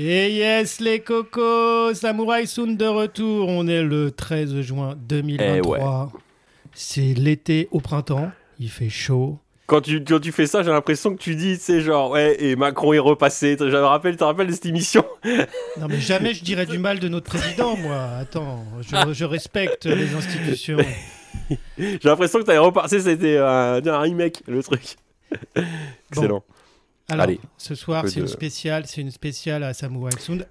Et yes, les cocos, Samurai Sound de retour. On est le 13 juin 2023. C'est l'été au printemps. Il fait chaud. Quand tu, quand tu fais ça, j'ai l'impression que tu dis, c'est genre, ouais, et Macron est repassé. Je me rappelle, tu te rappelles de cette émission? Non, mais jamais je dirais du mal de notre président, moi. Attends, je, je respecte les institutions. J'ai l'impression que tu avais repassé, c'était un, un remake, le truc. Excellent. Alors, Allez, ce soir, c'est une spéciale, c'est une spéciale à Samurai Sound.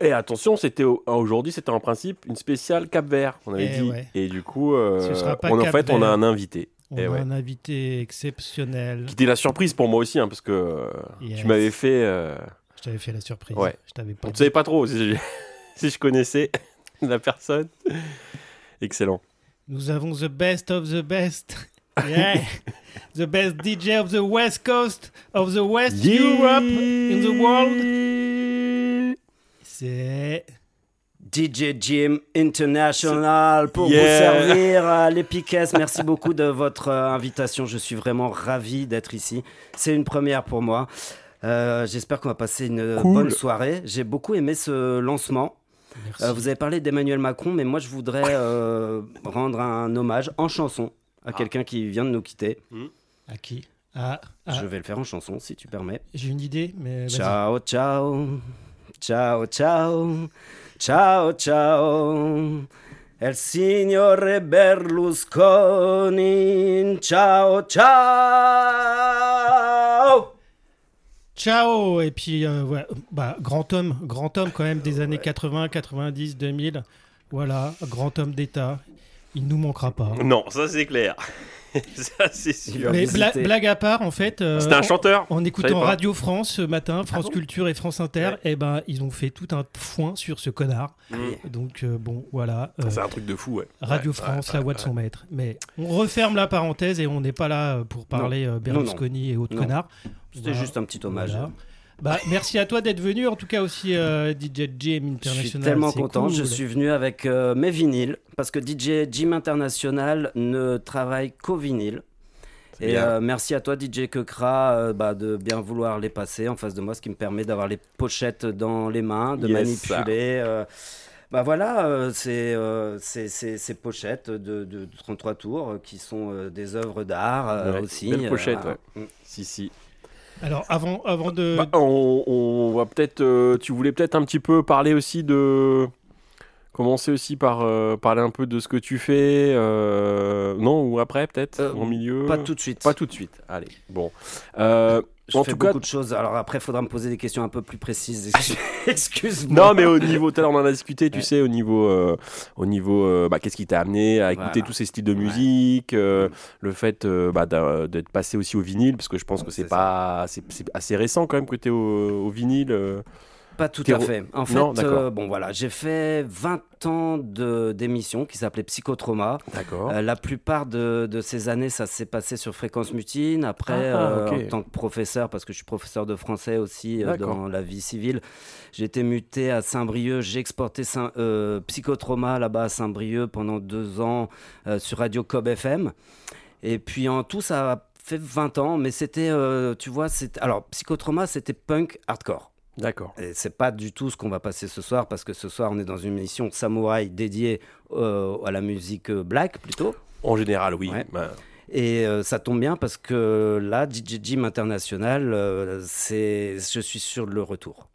Et attention, c'était au- aujourd'hui, c'était en principe une spéciale Cap Vert, on avait Eh dit. ouais. Et du coup, euh, Ce sera pas on, en fait, on a un invité. On Eh a ouais. un invité exceptionnel. Qui était la surprise pour moi aussi, hein, parce que euh, Yes. tu m'avais fait. euh, Je t'avais fait la surprise. Ouais. Je t'avais pas on ne savait pas trop si je, si je connaissais la personne. Excellent. Nous avons the best of the best. Yeah. The best DJ of the West Coast of the West Europe in the world. C'est DJ Jim International pour Yeah. vous servir à les. Merci beaucoup de votre euh, invitation. Je suis vraiment ravi d'être ici. C'est une première pour moi. Euh, J'espère qu'on va passer une Cool. bonne soirée. J'ai beaucoup aimé ce lancement. Euh, vous avez parlé d'Emmanuel Macron, mais moi je voudrais euh, rendre un hommage en chanson à quelqu'un qui vient de nous quitter. À qui? Ah, ah, Je vais le faire en chanson si tu permets. j'ai une idée, mais. Ciao, ciao. Ciao, ciao. Ciao, ciao. El signore Berlusconi. Ciao, ciao. Ciao Et puis, euh, ouais, bah, grand homme, grand homme quand même des années 80, 90, 2000. Voilà, grand homme d'État. Il nous manquera pas. Non, ça c'est clair. ça c'est sûr. Mais bla- blague à part, en fait, euh, C'était un chanteur En écoutant. Radio France ce matin, France bon Culture et France Inter, Ouais. eh ben, ils ont fait tout un foin sur ce connard. Mm. Donc, euh, bon, voilà. euh, C'est un truc de fou, ouais. Radio Ouais, France, ouais, la ouais, voix de ouais. son maître. Mais on referme la parenthèse et on n'est pas là pour parler euh, Berlusconi et autres Non. connards. C'était Voilà. juste un petit hommage. Voilà. Bah, merci à toi d'être venu, en tout cas aussi euh, DJ Jim International. Je suis tellement content. cool. Je suis venu avec euh, mes vinyles parce que DJ Jim International ne travaille qu'au vinyle. Et euh, merci à toi, DJ Kekra, euh, bah, de bien vouloir les passer en face de moi, ce qui me permet d'avoir les pochettes dans les mains, de Yes. manipuler. euh, bah voilà, euh, c'est, euh, c'est- c'est- ces pochettes de, de 33 tours qui sont euh, des œuvres d'art euh, Ouais, aussi. belle euh, pochette, voilà. Si, si. Alors, avant, avant de. Bah, on, on va peut-être. euh, tu voulais peut-être un petit peu parler aussi de. Commencer aussi par euh, parler un peu de ce que tu fais. euh, non, ou après peut-être Euh, Au milieu Pas tout de suite. Pas tout de suite. Allez, bon. Euh, Je en fais tout cas. beaucoup de choses. Alors après, il faudra me poser des questions un peu plus précises. Excuse-moi. Non, mais au niveau, tout à l'heure on en a discuté, tu Ouais. sais, au niveau, euh, au niveau, euh, bah, qu'est-ce qui t'a amené à écouter Voilà. tous ces styles de musique, euh, le fait euh, bah, d'être passé aussi au vinyle, parce que je pense que c'est pas, c'est c'est assez récent quand même que t'es au, au vinyle. Euh. Pas tout à fait. En fait, Non, euh, bon voilà, j'ai fait 20 ans de- d'émissions qui s'appelaient Psychotrauma. D'accord. Euh, la plupart de, de ces années, ça s'est passé sur Fréquence Mutine. Après, Ah, euh, ok. en tant que professeur, parce que je suis professeur de français aussi euh, dans la vie civile, j'ai été muté à Saint-Brieuc. J'ai exporté Saint- euh, Psychotrauma là-bas à Saint-Brieuc pendant deux ans euh, sur Radio Cob FM. Et puis en tout, ça a fait 20 ans, mais c'était, euh, tu vois, alors Psychotrauma, c'était punk hardcore. D'accord. Et c'est pas du tout ce qu'on va passer ce soir parce que ce soir on est dans une émission samouraï dédiée euh, à la musique euh, black plutôt. En général, oui. Ouais. Bah, Et euh, ça tombe bien parce que là, DJ Jim International, euh, c'est, je suis sur le retour.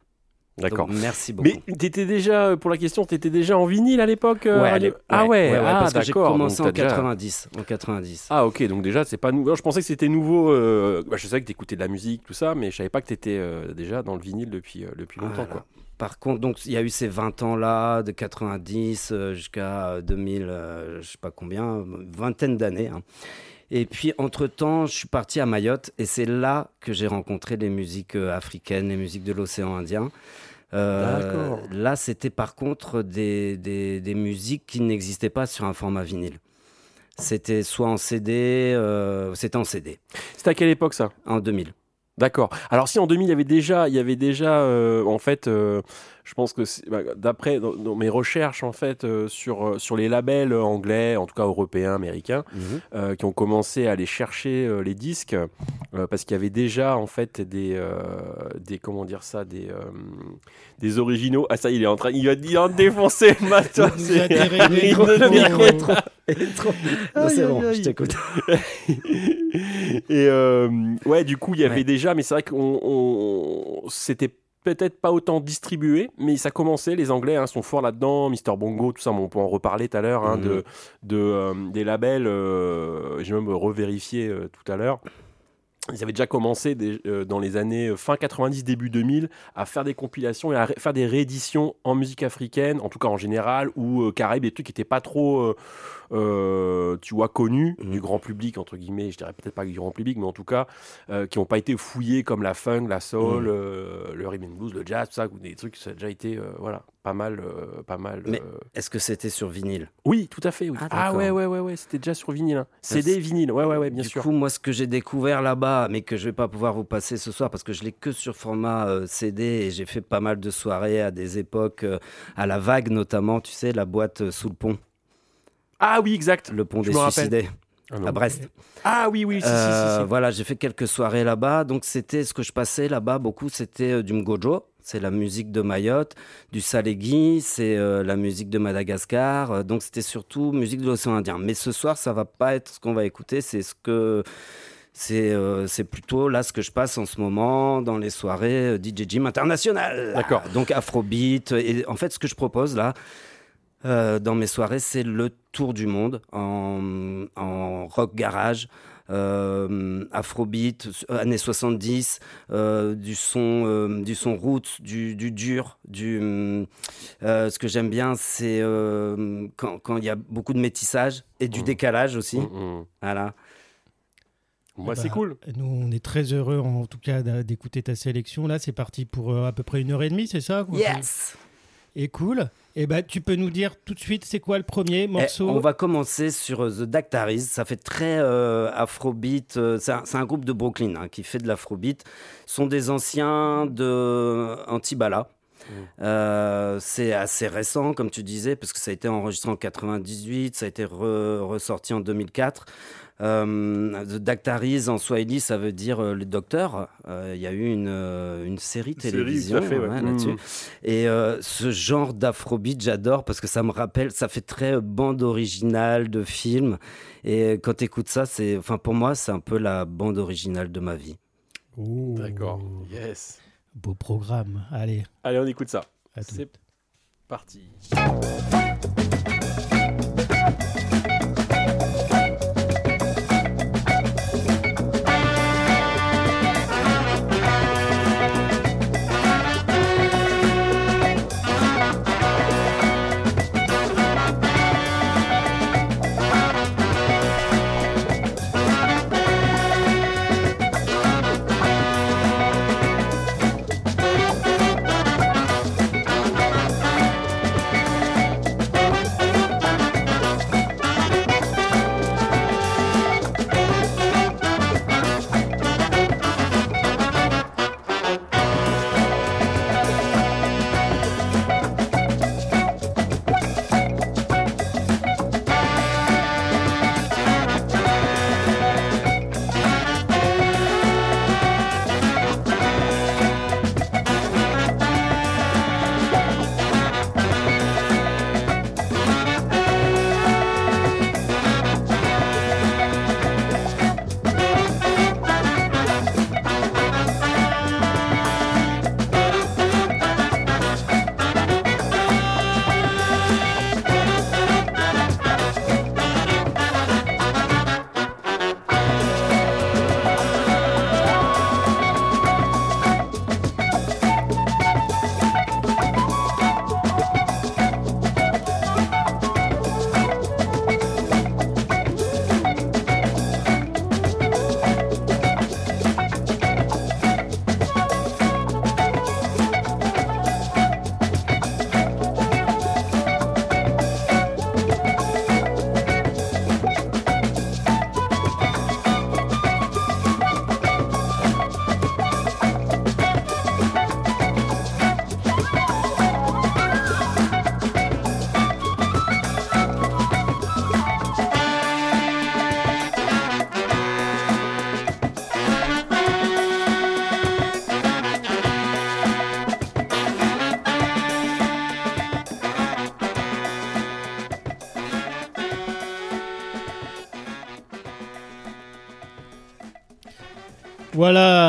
D'accord. Merci beaucoup. Mais t'étais déjà, euh, pour la question, t'étais déjà en vinyle à l'époque euh, Ouais, radio- Ah ouais, ah, parce que j'ai commencé en t'as déjà- 90. En 90. Ah ok, donc déjà c'est pas nouveau. Je pensais que c'était nouveau. euh, bah, je savais que t'écoutais de la musique, tout ça, mais je savais pas que t'étais euh, déjà dans le vinyle depuis, euh, depuis longtemps. Voilà. Quoi. Par contre, donc il y a eu ces 20 ans-là, de 90 euh, jusqu'à 2000, euh, je sais pas combien, vingtaine d'années. hein. Et puis, entre-temps, je suis parti à Mayotte et c'est là que j'ai rencontré les musiques euh, africaines, les musiques de l'océan Indien. Euh, là, c'était par contre des, des, des musiques qui n'existaient pas sur un format vinyle. C'était soit en CD, euh, c'était en CD, C'était à quelle époque ça? En 2000. D'accord. Alors si en 2000 il y avait déjà, il y avait déjà euh, en fait, euh, je pense que c'est- bah, d'après dans, dans mes recherches en fait euh, sur euh, sur les labels anglais, en tout cas européens, américains, Mhm. euh, qui ont commencé à aller chercher euh, les disques euh, parce qu'il y avait déjà en fait des euh, des comment dire ça des euh, des originaux. Ah ça il est en train il va de défoncer le matos. Vous c'est- bon, je t'écoute. Et euh, ouais, du coup, il y avait Ouais. déjà, mais c'est vrai qu'on on- c'était peut-être pas autant distribué, mais ça commençait. Les Anglais hein, sont forts là-dedans, Mister Bongo, tout ça. On peut en reparler tout à l'heure hein, Mhm. de, de euh, des labels. euh, J'ai même revérifié euh, tout à l'heure. Ils avaient déjà commencé des- dans les années fin 90, début 2000 à faire des compilations et à faire des rééditions en musique africaine, en tout cas en général, ou Caraïbes, des trucs qui n'étaient pas trop, tu vois, connus Mhm. du grand public, entre guillemets, je dirais peut-être pas du grand public, mais en tout cas, euh, qui n'ont pas été fouillés comme la funk, la soul, Mhm. euh, le rhythm and blues, le jazz, tout ça, ou des trucs, ça a déjà été, euh, voilà, pas mal, euh, pas mal. Mais- euh, Est-ce que c'était sur vinyle? Oui, tout à fait, oui. Ah, Ah, ouais, ouais, ouais, ouais, c'était déjà sur vinyle. hein. CD, vinyle, ouais, ouais, ouais, bien du sûr. coup, moi, ce que j'ai découvert là-bas, mais que je vais pas pouvoir vous passer ce soir parce que je l'ai que sur format euh, CD et j'ai fait pas mal de soirées à des époques, euh, à la vague notamment, tu sais, la boîte euh, sous le pont, Ah oui, exact. le pont Je des suicidés Ah, à Brest. Ah oui, oui, si, si, si, Euh, si. Voilà, j'ai fait quelques soirées là-bas. Donc, c'était ce que je passais là-bas beaucoup, c'était euh, du Mgojo. C'est la musique de Mayotte, du Salégui, c'est euh, la musique de Madagascar. Euh, donc, c'était surtout musique de l'océan Indien. Mais ce soir, ça va pas être ce qu'on va écouter. C'est ce que c'est euh, c'est plutôt là ce que je passe en ce moment dans les soirées euh, DJ Jim International. D'accord. Donc Afrobeat. Et en fait, ce que je propose là, euh, dans mes soirées, c'est le tour du monde en, en rock garage. euh, Afrobeat, années 70, euh, du son, euh, du son roots, du, du dur, du. euh, ce que j'aime bien, c'est euh, quand quand il y a beaucoup de métissage et du Mhm. décalage aussi. Mm, mm. Voilà. Moi, Bah, c'est cool. Nous, on est très heureux, en tout cas, d'écouter ta sélection. Là, c'est parti pour euh, à peu près une heure et demie, c'est ça quoi Yes. Et cool. Et bah, tu peux nous dire tout de suite, c'est quoi le premier Eh, morceau on va commencer sur euh, The Dactaris. Ça fait très euh, afrobeat. euh, c'est un, c'est un groupe de Brooklyn hein, qui fait de l'afrobeat. Ce sont des anciens de Antibala. Euh, c'est assez récent, comme tu disais, parce que ça a été enregistré en 98, ça a été re- ressorti en 2004. Euh, The Dactaris en Swahili, ça veut dire euh, le docteur. Euh, Il y a eu une, euh, une série Série, télévision à fait, ouais. ouais, Mm. là-dessus. Et euh, ce genre d'afrobeat, j'adore parce que ça me rappelle, ça fait très bande originale de film. Et quand tu écoutes ça, c'est, enfin pour moi, c'est un peu la bande originale de ma vie. D'accord. Yes. Beau programme. Allez, Allez, on écoute ça. C'est parti.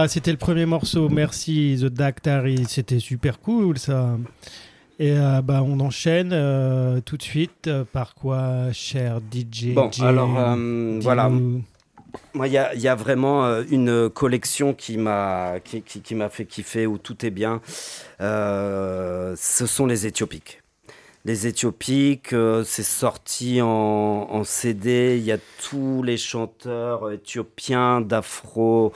Voilà, c'était le premier morceau. Merci The Dactari, c'était super cool ça. Et euh, bah, on enchaîne euh, tout de suite euh, par quoi, cher DJ Bon, alors voilà. Moi, il y a, il y a vraiment une collection qui m'a qui, qui- qui m'a fait kiffer où tout est bien. Ce sont les Éthiopiques. Les Éthiopiques, c'est sorti en, en CD. Il y a tous les chanteurs éthiopiens d'afro,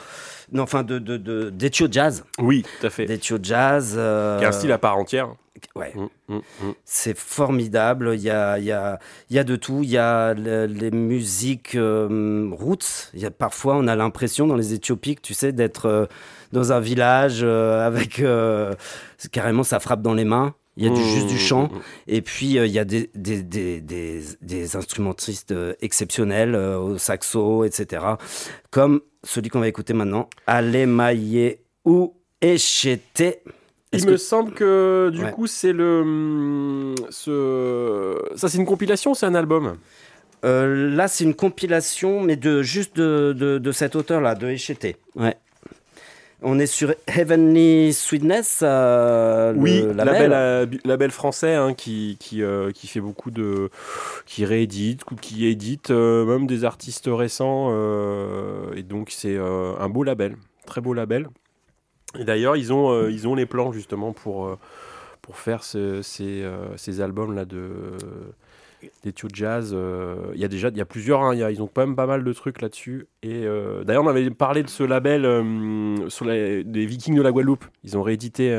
non, enfin de de de- d'Ethio jazz, Oui, tout à fait. d'Ethio jazz. euh, Qui a un style à part entière. ouais. Mm, mm, mm. C'est formidable. Il y a, y, a, y a de tout. Il y a le- les musiques euh, roots. Y a, parfois, on a l'impression dans les Éthiopiques, tu sais, d'être euh, dans un village euh, avec. carrément, ça frappe dans les mains. Il y a du, juste du chant. Et puis, il y a des, des, des, des, des instrumentistes exceptionnels au saxo, etc. Comme celui qu'on va écouter maintenant, Alemaye ou Echete. Il me que- semble que du Ouais. coup c'est le hum, ce ça c'est une compilation, ou c'est un album? Euh, là, c'est une compilation, mais de juste de, de, de cet auteur-là, de Echete. Ouais. On est sur Heavenly Sweetness, euh, le oui, label. label, euh, label français hein, qui qui, euh, qui fait beaucoup de qui réédite ou qui édite euh, même des artistes récents et donc c'est un beau label, très beau label. Et d'ailleurs ils ont ils ont les plans justement pour pour faire ce- ces, ces albums là de des Tio Jazz. euh, Il y a déjà il y a plusieurs, hein, y a- ils ont quand même pas mal de trucs là-dessus. Et euh, d'ailleurs, on avait parlé de ce label euh, sur les, des Vikings de la Guadeloupe. Ils ont réédité,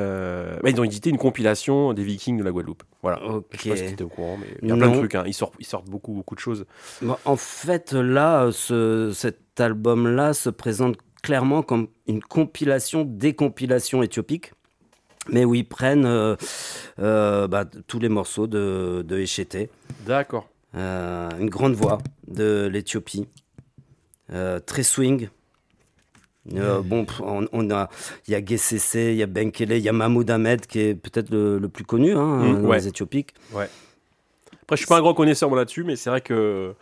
bah, ils ont édité une compilation des Vikings de la Guadeloupe. Voilà. Ok. Je sais pas si étais au courant, mais il y a plein de trucs. hein. Ils, sortent, ils sortent beaucoup, beaucoup de choses. Bon, en fait, là, ce, cet album-là se présente clairement comme une compilation des compilations éthiopiques, mais où ils prennent euh, euh, bah, tous les morceaux de, de Echete. D'accord. Euh, une grande voix de l'Éthiopie, Euh, très swing. Euh, bon, on, on a, il y a GCC, il y a Benkele, il y a Mahmoud Ahmed qui est peut-être le, le plus connu hein, Mm, dans ouais. les Éthiopiques. Après, je suis pas un grand connaisseur moi, là-dessus, mais c'est vrai que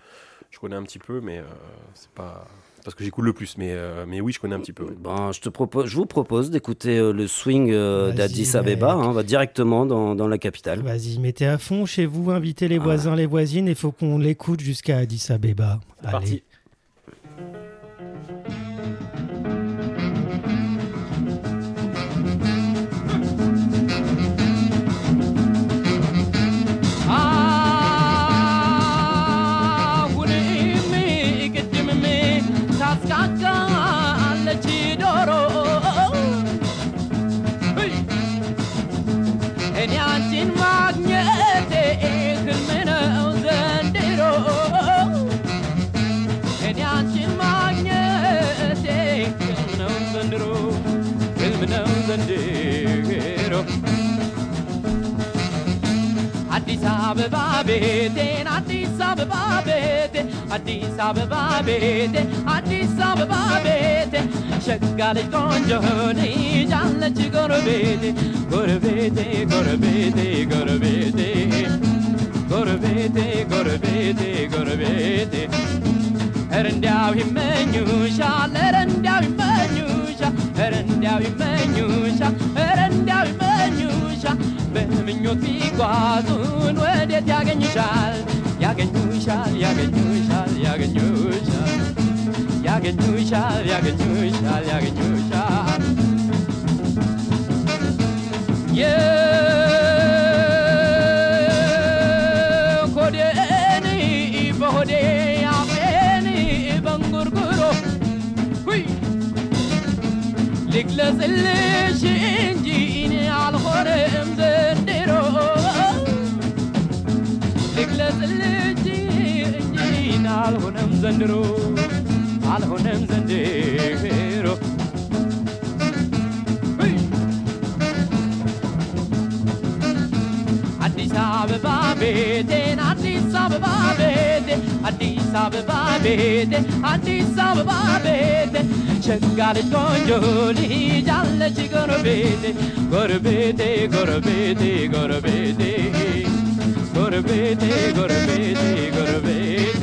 je connais un petit peu, mais euh, c'est pas parce que j'écoute le plus. Mais, euh, mais oui, je connais un petit peu. ouais. Bon, je, te propose, je vous propose d'écouter euh, le swing euh, d'Addis Abeba, mec. hein, on va directement dans, dans la capitale. Vas-y, mettez à fond chez vous, invitez les Ah. voisins, les voisines, il faut qu'on l'écoute jusqu'à Addis Abeba. C'est Allez. parti. አበባ ቤቴ አዲስ አበባ ቤቴ አዲስ አበባ ቤቴ ሸጋ ልጅ ቆንጆ ልጅ አለች ጎረቤቴ ጎረቤቴ ጎረቤቴ ጎረቤቴ ጎረቤቴ ጎረቤቴ ጎረቤቴ ኧረ እንዲያው ይመኙሻል ኧረ እንዲያው ይመኙሻል ኧረ እንዲያው ይመኙሻል ኧረ እንዲያው ይመኙሻል በምኞት ቢጓዙን ወዴት ያገኙሻል ያገኙሻል ያገኙሻል ያገኙሻል ያገኙሻል ያገኙሻል ያገኙሻል የኮዴን በሆዴ አፌን በንጉርጉሮ ሁይ ልግለጽልሽ እንጂ እኔ አልሆነም ዘንድሮ ልግለጽልሽ እንጂ እኔ አልሆነም ዘንድሮ አልሆነም ዘንድሮ ሁይ አዲስ አበባ ቤቴን አዲስ አበባ ቤቴ አዲስ አበባ ቤቴ አዲስ አበባ ቤቴ ሸጋ ልጅ ቆንጆ ልጅ አለች ጎረቤቴ ጎረቤቴ ጎረቤቴ ጎረቤቴ ጎረቤቴ ጎረቤቴ ጎረቤቴ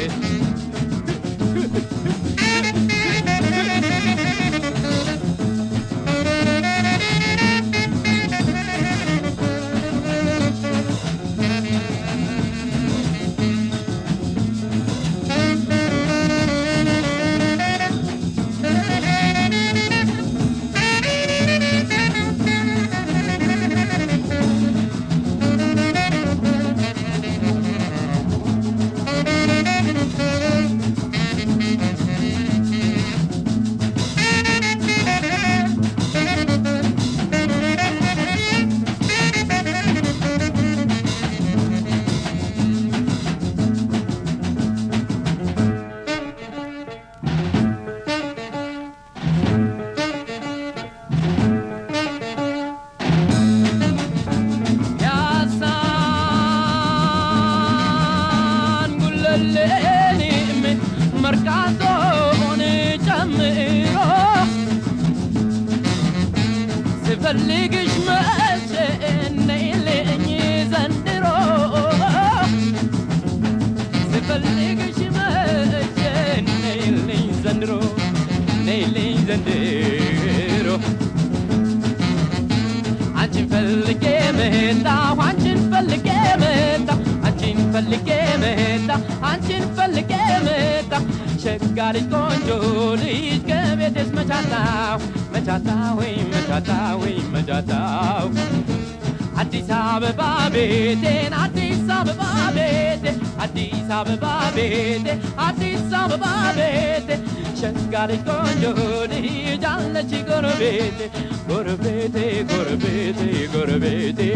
abi babete Atitsa abi babete Şengari konyone Hiyalle çi gurbete Gurbete gurbete gurbete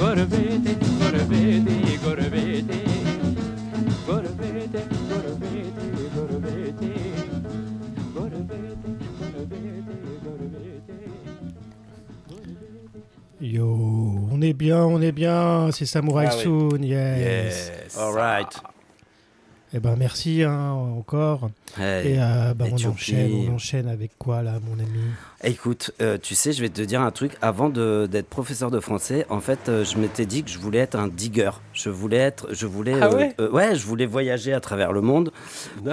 Gurbete gurbete bien, on est bien, c'est Samurai Ah oui. Soon, yes. Yes. All right. Eh ben merci hein, encore. Hey. Et euh, bah, on Éthiopie. enchaîne, on enchaîne avec quoi là, mon ami? Écoute, euh, tu sais, je vais te dire un truc. Avant d'être professeur de français, en fait, euh, je m'étais dit que je voulais être un digger. Je voulais être, je voulais, Ah euh, ouais? euh, ouais, je voulais voyager à travers le monde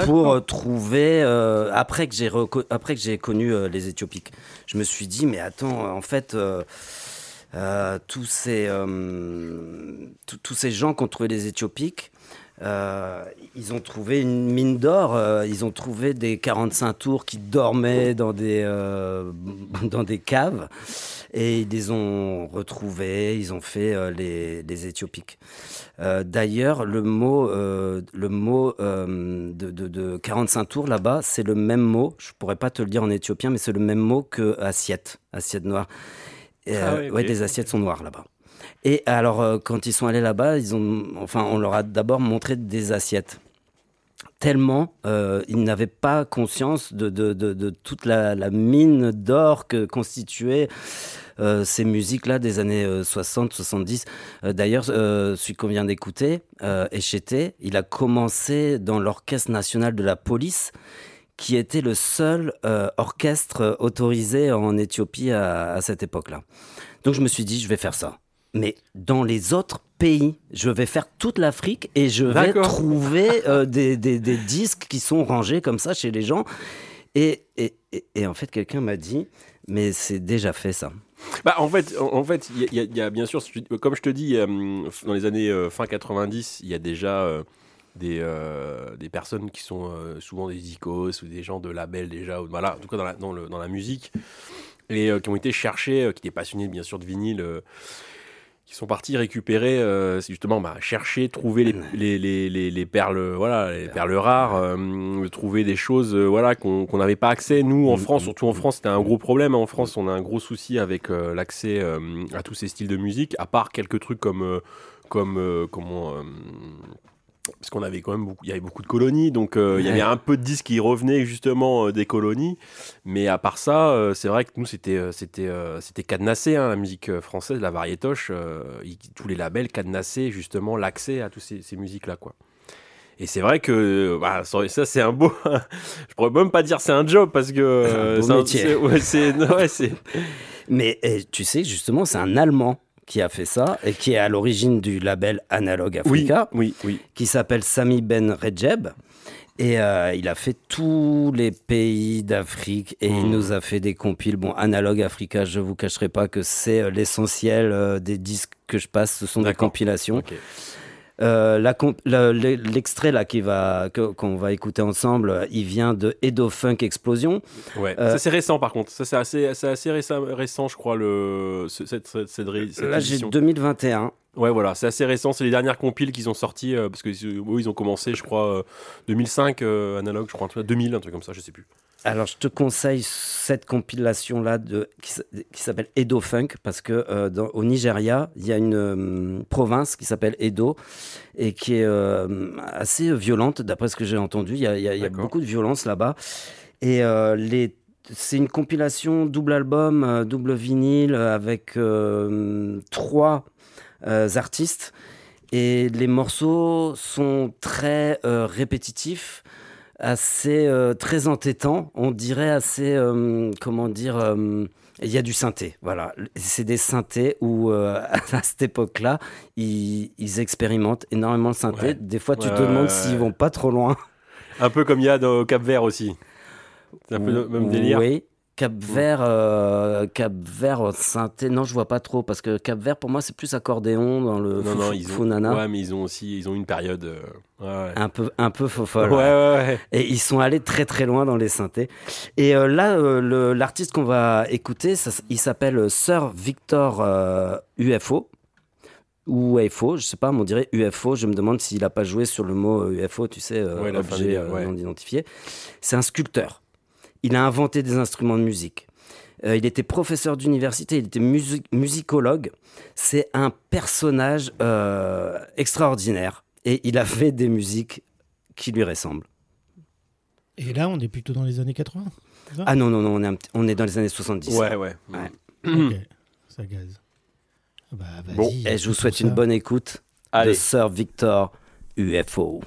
pour euh, trouver. euh, après que j'ai après que j'ai connu euh, les Éthiopiques, je me suis dit, mais attends, en fait. Euh, tous ces euh, tous- ces gens qui ont trouvé les Éthiopiques, euh, ils ont trouvé une mine d'or. ils ont trouvé des 45 tours qui dormaient dans des, dans des caves. Et ils les ont retrouvés. Ils ont fait les, les Éthiopiques. D'ailleurs, le mot, le mot de, de- de 45 tours là-bas, c'est le même mot. Je pourrais pas te le dire en éthiopien, mais c'est le même mot que assiette, assiette noire. Ah euh, ouais, ok. ouais, les assiettes sont noires là-bas. Et alors, euh, quand ils sont allés là-bas, ils ont, enfin, on leur a d'abord montré des assiettes. Tellement euh, ils n'avaient pas conscience de, de- de- de toute la, la mine d'or que constituaient euh, ces musiques-là des années 60-70. D'ailleurs, euh, celui qu'on vient d'écouter, euh, Echete, il a commencé dans l'Orchestre national de la police, qui était le seul euh, orchestre euh, autorisé en Éthiopie à, à cette époque-là. Donc je me suis dit, je vais faire ça. Mais dans les autres pays, je vais faire toute l'Afrique et je vais trouver euh, des, des- des disques qui sont rangés comme ça chez les gens. Et, et- et- et en fait, quelqu'un m'a dit, mais c'est déjà fait ça. Bah, en fait, en, en fait, il y, a- y y bien sûr, comme je te dis, dans les années fin 90, il y a déjà des, euh, des personnes qui sont euh, souvent des icos ou des gens de label déjà, ou, voilà, en tout cas dans la, dans le- dans la musique, et euh, qui ont été cherchés, qui étaient passionnés bien sûr de vinyle. qui sont partis récupérer, euh, justement bah, chercher, trouver les, les, les, les, les perles, voilà, les perles rares, euh, trouver des choses, euh, voilà, qu'on n'avait pas accès. Nous, en Mm, France, mm, surtout en France, c'était un gros problème. En France, on a un gros souci avec l'accès à tous ces styles de musique, à part quelques trucs comme, comme comment. Parce qu'on avait quand même beaucoup, il y avait beaucoup de colonies, donc euh, il y avait un peu de disques qui revenaient justement euh, des colonies. Mais à part ça, euh, c'est vrai que nous c'était c'était c'était cadenassé hein, la musique française, la variétoche, tous les labels cadenassaient justement l'accès à toutes ces, ces musiques là quoi. Et c'est vrai que bah, ça, c'est un beau, je pourrais même pas dire c'est un job parce que beau c'est métier. ouais, ouais, c'est Mais eh, tu sais, justement, c'est un Allemand qui a fait ça et qui est à l'origine du label Analog oui Africa. oui oui qui s'appelle Sami Ben Redjeb. Et euh, il a fait tous les pays d'Afrique et il Mhm. nous a fait des compiles. Bon, Analog Africa, je vous cacherai pas que c'est euh, l'essentiel euh, des disques que je passe, ce sont des compilations. Euh, L'extrait là qui va qu'on va écouter ensemble, il vient de Edo Funk Explosion. ouais Euh, ça c'est récent par contre ça c'est assez assez récent, récent je crois le ce- cette cette, cette, Là, j'ai édition. 2021. Ouais, voilà, c'est assez récent. C'est les dernières compiles qu'ils ont sorties euh, parce que eux, ils ont commencé, je crois, euh, 2005 euh, analogue, je crois, un truc- 2000, un truc comme ça, je sais plus. Alors, je te conseille cette compilation-là qui, s'appelle Edo Funk, parce que euh, dans- au Nigeria, il y a une euh, province qui s'appelle Edo et qui est euh, assez violente, d'après ce que j'ai entendu. Il y a, il y a- il y a D'accord. beaucoup de violence là-bas. Et euh, les. C'est une compilation double album, double vinyle, avec trois artistes. Et les morceaux sont très répétitifs. Assez euh, très entêtant, on dirait assez, euh, comment dire, euh, il y a du synthé, voilà. C'est des synthés où, euh, à cette époque-là, ils, ils expérimentent énormément le synthé. Ouais. Des fois, tu Ouais, te demandes s'ils vont pas trop loin. Un peu comme il y a au Cap Vert aussi. C'est un peu le même délire. Oui. Cap Vert, euh, Cap Vert au synthé, non, je vois pas trop parce que Cap Vert pour moi c'est plus accordéon dans le Non, non, ils ont. Ouais, mais ils ont aussi, ils ont une période. euh, ouais, ouais. un peu un peu faux Ouais, folle. ouais, ouais. Et ils sont allés très très loin dans les synthés. Et euh, là, l'artiste qu'on va écouter, ça il s'appelle Sir Victor UFO. Ou UFO, je sais pas, mais on dirait UFO. Je me demande s'il a pas joué sur le mot UFO, tu sais, objet non identifié. C'est un sculpteur. Il a inventé des instruments de musique. Euh, il était professeur d'université, il était musi- musicologue. C'est un personnage euh, extraordinaire. Et il a fait des musiques qui lui ressemblent. Et là, on est plutôt dans les années 80. c'est ça? Ah non, non, non, on est, on est dans les années 70. Ouais, ouais. Ouais. Ok, ça gaze. Ah Bah, Bon, Et je vous souhaite une bonne écoute Allez. de Sir Victor UFO.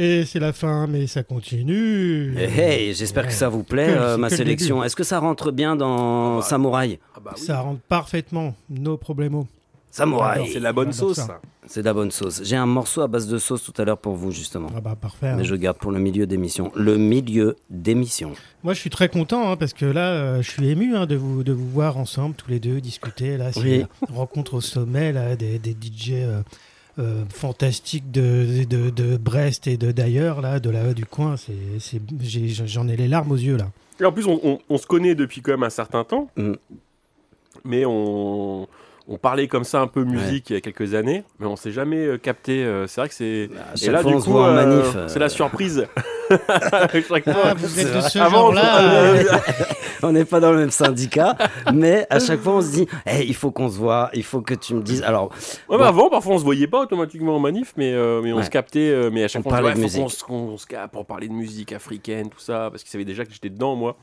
Et c'est la fin, mais ça continue. Eh, hey, j'espère que ça vous plaît, Que- euh, ma sélection. Est-ce que ça rentre bien dans Samouraï Ah bah oui. Ça rentre parfaitement, nos problèmes. Samouraï C'est de la bonne sauce. C'est de la bonne sauce. J'ai un morceau à base de sauce tout à l'heure pour vous, justement. Ah bah parfait. Mais hein. je garde pour le milieu d'émission. Le milieu d'émission. Moi, je suis très content hein, parce que là, euh, je suis ému hein, de, vous, de vous voir ensemble, tous les deux, discuter. Là, c'est Oui. la rencontre au sommet là, des, des DJ euh, euh, fantastiques de, de, de Brest et de d'ailleurs, là, de là du coin. C'est, j'en ai les larmes aux yeux là. Et en plus, on, on- on se connaît depuis quand même un certain temps, Mm. mais on, on parlait comme ça un peu musique il y a quelques années, mais on s'est jamais euh, capté. euh, c'est vrai que c'est. À Et là, du coup, euh, manif. c'est la surprise. Chaque Ah, fois. vous êtes de ce Avant, genre-là. On n'est pas dans le même syndicat, mais à chaque fois, on se dit Hey, il faut qu'on se voit, il faut que tu me dises. Alors, Ouais, mais avant, parfois, on se voyait pas automatiquement en manif, mais, euh, mais on Ouais. se captait. mais à chaque On fois, on, se parlait disait, de ouais, faut musique. qu'on se- qu'on se capte pour parler de musique africaine, tout ça, parce qu'ils savaient déjà que j'étais dedans, moi.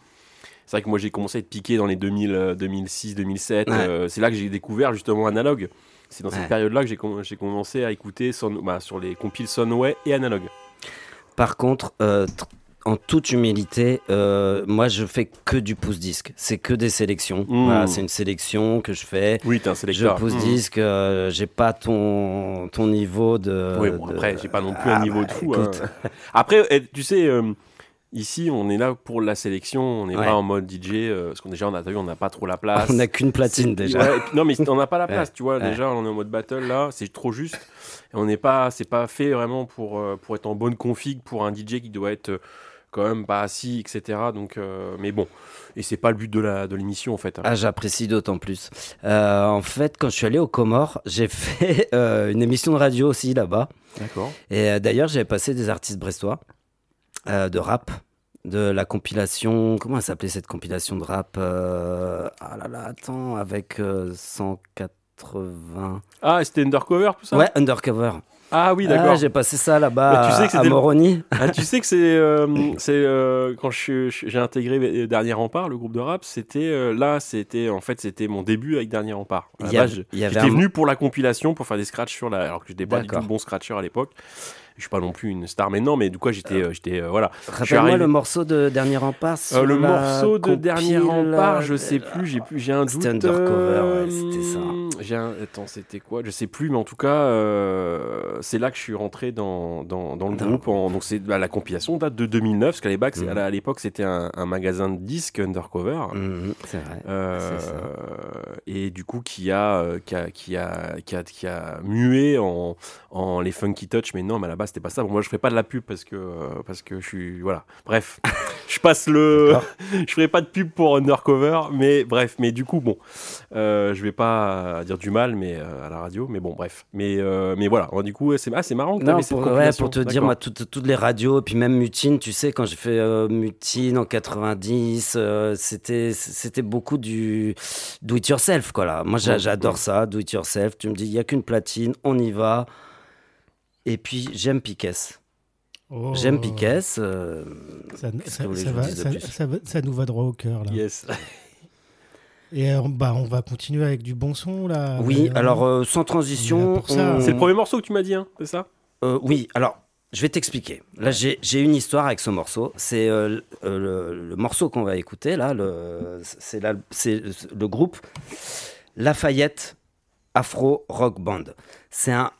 C'est vrai que moi, j'ai commencé à être piqué dans les 2000, euh, 2006, 2007. Ouais. euh, c'est là que j'ai découvert justement Analogue. C'est dans Ouais. cette période-là que j'ai com- j'ai commencé à écouter Son- bah, sur les compiles Sonway et Analogue. par contre, euh, en toute humilité, euh, moi, je fais que du pouce-disque. C'est que des sélections. Mm. Voilà, c'est une sélection que je fais. Oui, t'es un Je sélecteur. pousse Mmh. disque, euh, j'ai pas ton, ton niveau de. Oui, bon, après, j'ai pas non plus Ah, un niveau bah, de fou. hein. Après, eh, tu sais, euh, ici, on est là pour la sélection, on n'est Ouais. pas en mode DJ, euh, parce qu'on déjà, on a, vu, on n'a pas trop la place. On n'a qu'une platine déjà. ouais, et puis- non, mais on n'a pas la place, tu vois. Déjà, on est en mode battle là, c'est trop juste. Et on n'est pas, c'est pas fait vraiment pour, euh, pour être en bonne config pour un DJ qui doit être euh, quand même pas assis, etc. Donc, euh, mais bon, et c'est pas le but de la de l'émission en fait. hein. Ah, j'apprécie d'autant plus. Euh, en fait, quand je suis allé aux Comores, j'ai fait euh, une émission de radio aussi là-bas. D'accord. Et d'ailleurs, j'avais passé des artistes brestois euh, de rap, de la compilation. Comment elle s'appelait cette compilation de rap euh, Ah là là, attends, avec euh, 180. Ah, c'était Undercover tout ça? Ouais, Undercover. Ah oui, Ah, d'accord. j'ai passé ça là-bas Bah, tu sais que à c'était le- Moroni. Ah, tu sais que c'est euh, c'est euh, quand je j'ai intégré euh, Dernier Rempart, le groupe de rap, c'était euh, là, c'était en fait c'était mon début avec Dernier Rempart. À je- J'étais un- venu pour la compilation pour faire des scratchs sur la alors que pas du tout D'accord. bon scratcher à l'époque. Je suis pas non plus une star maintenant, mais du coup j'étais euh, j'étais euh, voilà. Rappelle-moi le morceau de Dernier Rempart. Euh, le morceau de Dernier Rempart, je euh, sais plus, j'ai plus j'ai un doute. C'était Undercover, euh, ouais, c'était ça. J'ai un attends, c'était quoi? Je sais plus, mais en tout cas euh, c'est là que je suis rentré dans dans, dans le Dans- groupe. En, donc c'est bah, la compilation date de 2009, parce qu'à l'époque Mhm. à l'époque c'était un, un magasin de disques Undercover. Mhm, c'est vrai. Euh, C'est ça. et du coup qui a, euh, qui a qui a qui a qui a mué en, en les funky touch mais non mais à la base c'était pas ça. Bon, moi je ferai pas de la pub parce que euh, parce que je suis voilà. Bref. Je passe le je ferai pas de pub pour Undercover mais bref. Mais du coup bon euh, je vais pas dire du mal mais euh, à la radio. Mais bon bref. Mais euh, mais voilà. Du coup c'est ah, marrant que Non, pour, ouais, pour te dire, moi, toutes, toutes les radios, et puis même Mutine, tu sais, quand j'ai fait euh, Mutine en 90, euh, c'était c'était beaucoup du do it yourself, quoi, là. Moi, j'adore ça, do it yourself. Tu me dis, il n'y a qu'une platine, on y va. Et puis, j'aime Piquet. Oh. J'aime Piquet. euh, Ça, va, nous va droit au cœur là. yes Et euh, bah, on va continuer avec du bon son là. oui, Euh, alors, euh, sans transition. on- c'est le premier morceau que tu m'as dit hein c'est ça? Euh, oui, alors, je vais t'expliquer. Là, j'ai une histoire avec ce morceau. C'est euh, le, le morceau qu'on va écouter, là. c'est le groupe Lafayette Afro Rock Band. C'est un,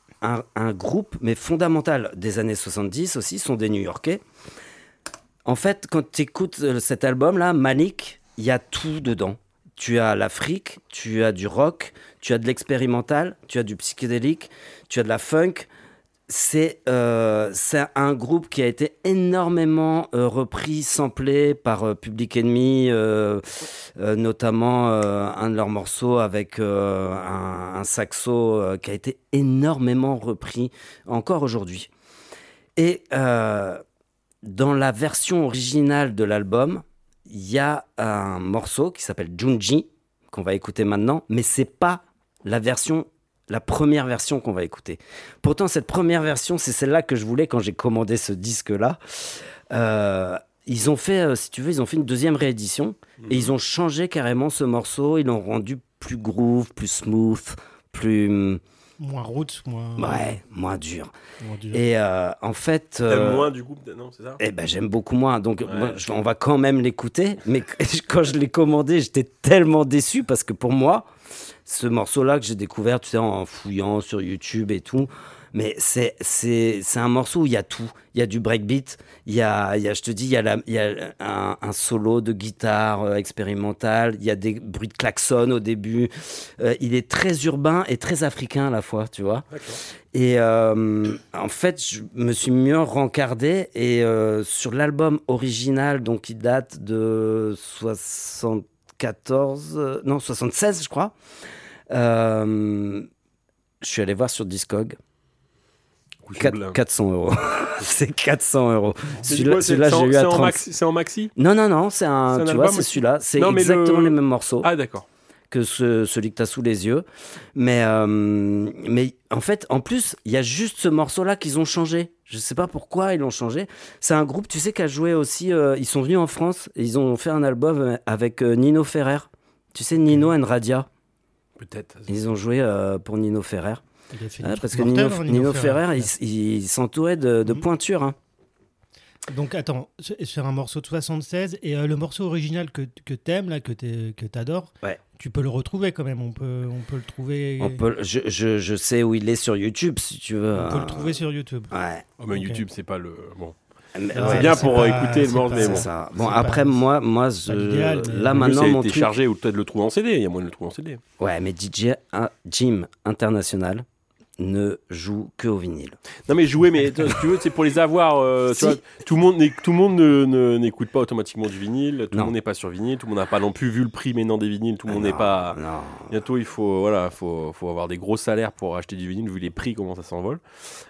un- groupe, mais fondamental des années 70 aussi, sont des New-Yorkais. En fait, quand tu écoutes euh, cet album-là, Malik, il y a tout dedans. Tu as l'Afrique, tu as du rock, tu as de l'expérimental, tu as du psychédélique, tu as de la funk. C'est euh, c'est un groupe qui a été énormément euh, repris, samplé par euh, Public Enemy, notamment un de leurs morceaux avec un, un saxo qui a été énormément repris encore aujourd'hui. Et dans la version originale de l'album, il y a un morceau qui s'appelle Junji qu'on va écouter maintenant, mais c'est pas la version, la première version qu'on va écouter. Pourtant, cette première version, c'est celle-là que je voulais quand j'ai commandé ce disque-là. Euh, ils ont fait, euh, si tu veux, ils ont fait une deuxième réédition et ils ont changé carrément ce morceau. Ils l'ont rendu plus groove, plus smooth, plus Moins roots, moins. Ouais, moins dur. moins dur. Et euh, en fait. T'aimes euh, moins du coup Non, c'est ça? Eh ben, j'aime beaucoup moins. Donc, Ouais. moi, je- on va quand même l'écouter. Mais quand je l'ai commandé, j'étais tellement déçu parce que pour moi, ce morceau-là que j'ai découvert, tu sais, en fouillant sur YouTube et tout, mais c'est, c'est, c'est un morceau où il y a tout. Il y a du breakbeat, il y a, il y a je te dis, il y a, la- il y a un, un solo de guitare euh, expérimental, il y a des bruits de klaxon au début. Euh, il est très urbain et très africain à la fois, tu vois. Et euh, en fait, je me suis mieux rencardé et euh, sur l'album original, donc qui date de 74, euh, non 76, je crois. euh, je suis allé voir sur Discog, Couche Quatre- blinde. 400 euros. c'est 400 euros. C'est Celui-là, en- j'ai eu à c'est en 30. maxi- C'est en maxi? Non, non, non, c'est un, un tu album vois, c'est celui-là. C'est mais exactement le- les mêmes morceaux Ah, d'accord. Que ce- celui que tu as sous les yeux. Mais, euh, mais en fait, en plus, il y a juste ce morceau-là qu'ils ont changé. Je sais pas pourquoi ils l'ont changé. C'est un groupe, tu sais, qui a joué aussi. euh, ils sont venus en France et ils ont fait un album avec euh, Nino Ferrer. Tu sais, Nino and Radia. Peut-être. Ils ont joué pour Nino Ferrer. Parce que Nino, hein, Nino Ferrer, il, il s'entourait de, de Mhm. pointures. hein. Donc attends, c'est c'est un morceau de 76 et euh, le morceau original que, que t'aimes là, que t'es- que t'adores, Ouais. tu peux le retrouver quand même. On peut, on peut le trouver. On peut, je, je, je sais où il est sur YouTube, si tu veux. on peut le trouver sur YouTube. Ouais. Oh, mais. YouTube, c'est pas le. Bon. Ouais, c'est bien pour pas- écouter le morceau, bon. ça. Bon, après, pas- moi, moi je- l'idéal, mais- là Le maintenant, mon truc. téléchargé ou peut-être le trouver en CD. Il y a moyen de le trouver en CD. Ouais, mais DJ un- Jim International ne joue que au vinyle. Non mais jouer, mais tu veux, c'est pour les avoir. euh, tu Si. vois, tout le monde, tout le monde n'écoute pas automatiquement du vinyle. Tout le monde n'est pas sur vinyle. Tout le monde n'a pas non plus vu le prix maintenant des vinyles. Tout le monde n'est pas. Non. Bientôt, il faut, voilà, faut, faut avoir des gros salaires pour acheter du vinyle vu les prix comment ça s'envole.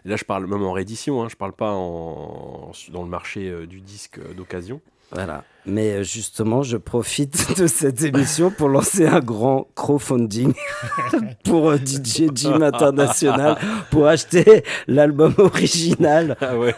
Là, je parle même en réédition. Hein, je parle pas en, dans le marché euh, du disque euh, d'occasion. Voilà. Mais euh, justement, je profite de cette émission pour lancer un grand crowdfunding pour euh, DJ Jim International pour acheter l'album original. Ah ouais.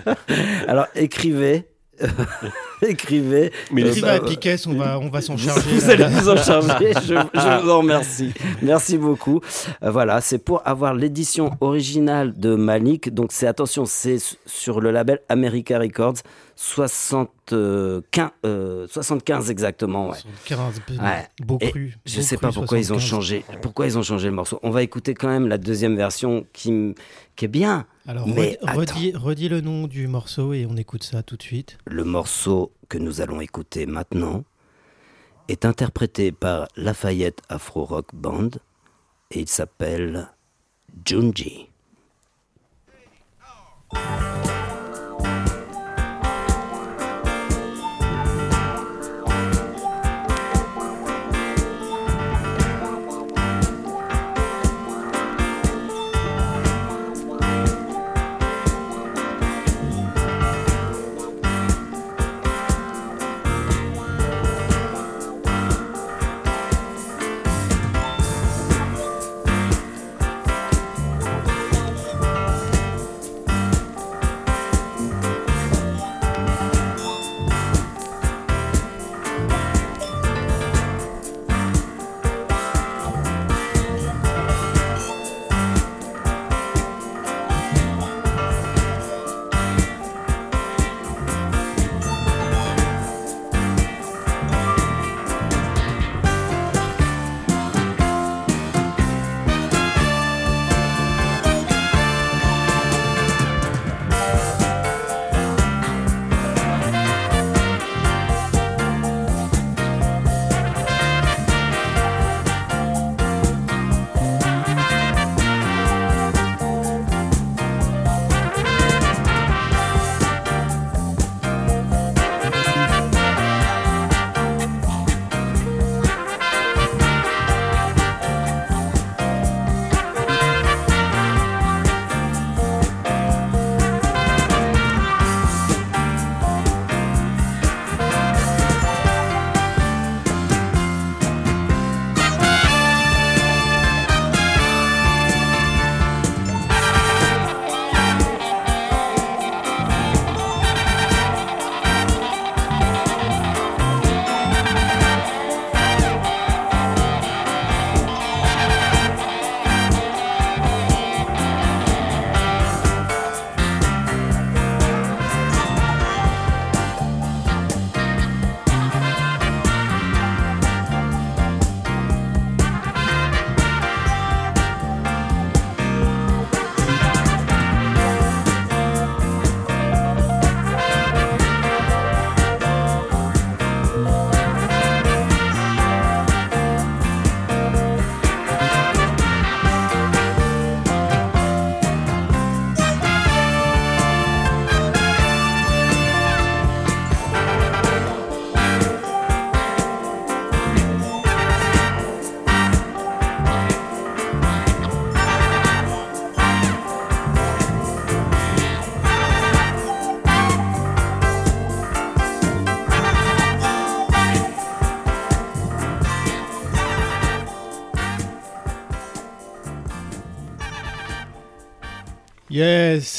Alors écrivez. écrivez. Mais Euh, Écrivez bah, à Piquet, on va, on va s'en charger. Vous allez vous en charger, je, je vous en remercie. Merci beaucoup. Euh, voilà, c'est pour avoir l'édition originale de Malik. Donc c'est attention, c'est sur le label America Records, 75, euh, 75 exactement. Ouais. 15, Ouais. beau cru. Je beau sais cru, pas pourquoi ils ont 75. changé. Pourquoi ils ont changé le morceau On va écouter quand même la deuxième version qui, m- qui est bien. Alors, Mais redis, redis, redis le nom du morceau et on écoute ça tout de suite. Le morceau que nous allons écouter maintenant est interprété par Lafayette Afro Rock Band et il s'appelle Junji.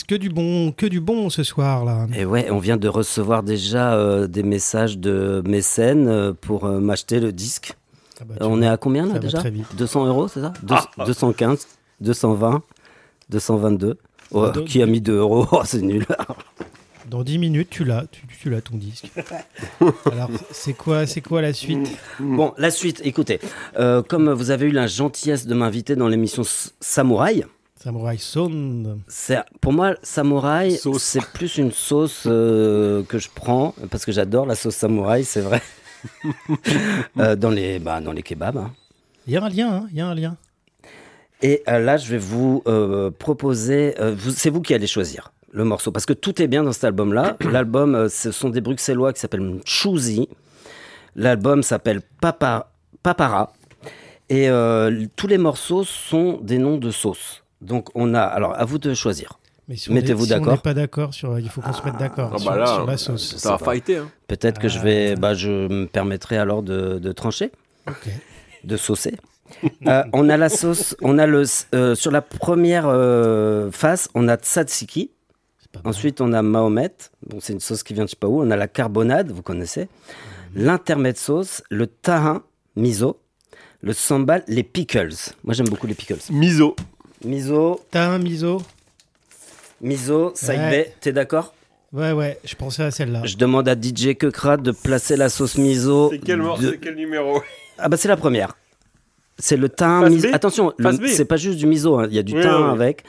Que du bon, que du bon ce soir là. Et ouais, on vient de recevoir déjà euh, des messages de mécènes euh, pour euh, m'acheter le disque. Ah bah, on vois, est à combien là déjà très vite. 200 euros, c'est ça Deux- 215, 220, 222. Oh, qui a mis 2 euros Oh, C'est nul. Dans 10 minutes, tu l'as, tu, tu l'as ton disque. Alors, c'est quoi, c'est quoi la suite? Bon, la suite, écoutez. euh, comme vous avez eu la gentillesse de m'inviter dans l'émission S- Samouraï, Samurai Sound. pour moi Samouraï, c'est plus une sauce euh, que je prends parce que j'adore la sauce Samouraï, c'est vrai. Euh, dans les bah, dans les kebabs. hein. Il y a un lien, hein, il y a un lien. Et euh, là, je vais vous euh, proposer. euh, c'est vous qui allez choisir le morceau parce que tout est bien dans cet album-là. L'album, euh, ce sont des Bruxellois qui s'appellent Choosy. L'album s'appelle Papa, Papara. Et euh, tous les morceaux sont des noms de sauces. Donc on a. Alors à vous de choisir. Mais si on Mettez-vous si on d'accord. n'est pas d'accord sur, il faut qu'on se mette d'accord Ah sur, bah sur la sauce. Ça va fighter. Hein. Peut-être que je vais. Bah, je me permettrai alors de, de trancher. Ok. de saucer. Euh, on a la sauce, on a le euh, sur la première euh, face, on a tzatziki. Ensuite, on a Mahomet. Bon, c'est une sauce qui vient de je sais pas où. On a la carbonade, vous connaissez. L'intermède sauce, le tahin miso, le sambal, les pickles. Moi, j'aime beaucoup les pickles. Miso. Miso, T'as un miso miso, side Ouais. bay. T'es d'accord? Ouais, ouais, je pensais à celle-là. Je demande à DJ Kekrat de placer la sauce miso. C'est quel mort de- C'est quel numéro? Ah bah c'est la première. C'est le thym. B? Attention, le- c'est pas juste du miso, hein. il y a du Oui, thym oui, oui. avec.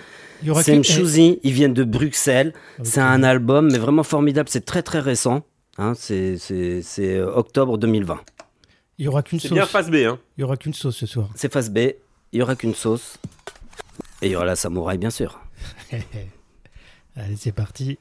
C'est une chousie, ils viennent de Bruxelles. C'est un album, mais vraiment formidable. C'est très très récent. Hein, c'est c'est- c'est, euh, octobre 2020. Il y aura qu'une C'est sauce. bien face B. Hein. Il y aura qu'une sauce ce soir. C'est face B, il y aura qu'une sauce. Et il y aura la samouraï, bien sûr. Allez, c'est parti.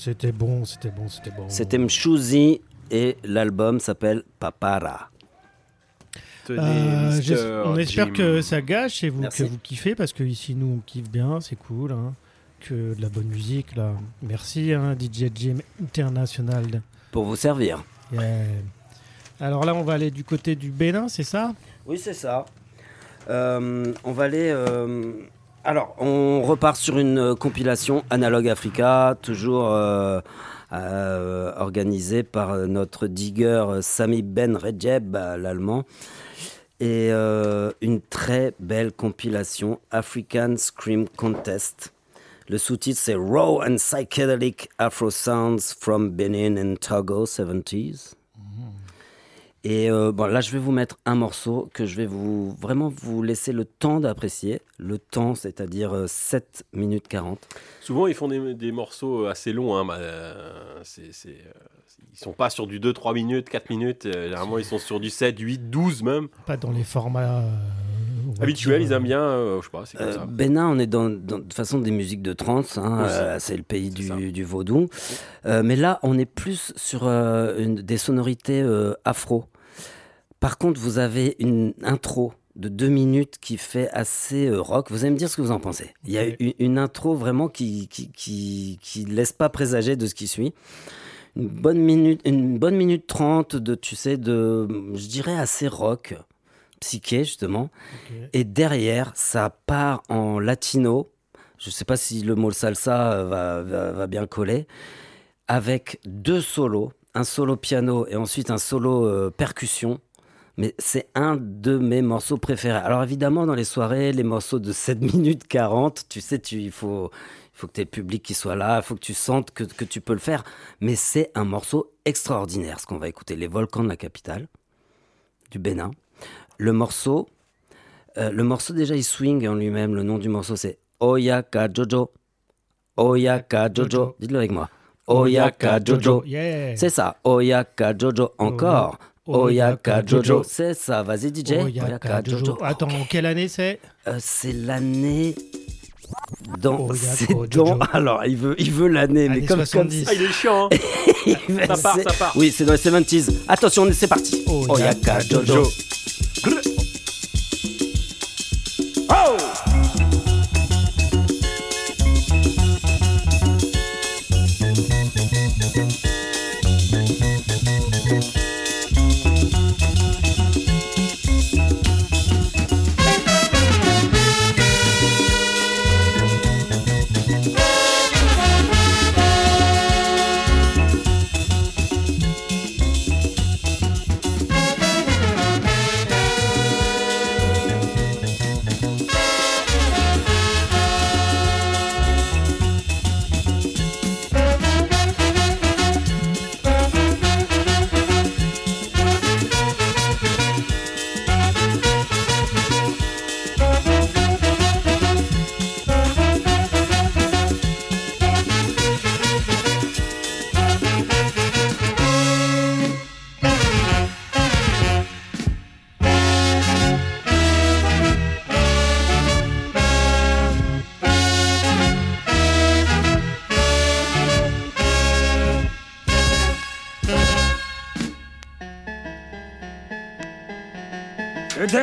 C'était bon, c'était bon, c'était bon. C'était Mchouzi et l'album s'appelle Papara. Euh, j'es- on espère Jim. que ça gâche et vous, Merci. que vous kiffez parce que ici nous on kiffe bien, c'est cool. hein, que de la bonne musique là. Merci hein, DJ Jim International. Pour vous servir. Yeah. Alors là on va aller du côté du Bénin, c'est ça? Oui, c'est ça. Euh, on va aller. euh, Alors, on repart sur une euh, compilation Analog Africa, toujours euh, euh, organisée par notre digger Sami Ben Redjeb, euh, l'allemand. Et une très belle compilation African Scream Contest. Le sous-titre c'est Raw and Psychedelic Afro Sounds from Benin and Togo 70s. Et euh, bon, là, je vais vous mettre un morceau que je vais vous vraiment vous laisser le temps d'apprécier. Le temps, c'est-à-dire euh, 7 minutes 40. Souvent, ils font des, des morceaux assez longs. Hein, bah, euh, c'est, c'est, euh, ils sont pas sur du 2-3 minutes, 4 minutes. euh, généralement, ils sont sur du 7, 8, 12 même. Pas dans les formats dire, ils aiment bien. euh, je sais pas, c'est comme Euh, ça. Bénin, on est dans, dans- de toute façon des musiques de trance. hein, euh, c'est le pays du, du vaudou. Euh, mais là, on est plus sur euh, une- des sonorités euh, afro. Par contre, vous avez une intro de deux minutes qui fait assez euh, rock. Vous allez me dire ce que vous en pensez. Il y a une, une intro vraiment qui qui, qui qui laisse pas présager de ce qui suit. Une bonne minute, une bonne minute trente de, tu sais, de, je dirais assez rock, psyché justement. Et derrière, ça part en latino. Je ne sais pas si le mot salsa euh, va, va- va bien coller. Avec deux solos, un solo piano et ensuite un solo euh, percussion. Mais c'est un de mes morceaux préférés. Alors évidemment, dans les soirées, les morceaux de 7 minutes 40, tu sais, tu, il faut, faut que tu aies le public qui soit là, il faut que tu sentes que, que tu peux le faire. Mais c'est un morceau extraordinaire, ce qu'on va écouter. Les volcans de la capitale, du Bénin. Le morceau, euh, le morceau déjà il swing en lui-même. Le nom du morceau c'est Oyaka Jojo. Oyaka Jojo. Dites-le avec moi. Oyaka Jojo. Yeah. C'est ça. Oyaka Jojo. Encore. Oyaka Jojo. C'est ça. Vas-y DJ. Oyaka Jojo. Attends, quelle année c'est? Euh, c'est l'année. Dans. Alors, il veut, il veut l'année, mais comme, comme 70. Ah, il est chiant. hein. il Ça part, ça part. Oui, c'est dans les 70s. Attention, c'est parti. Oyaka Jojo. Yo tengo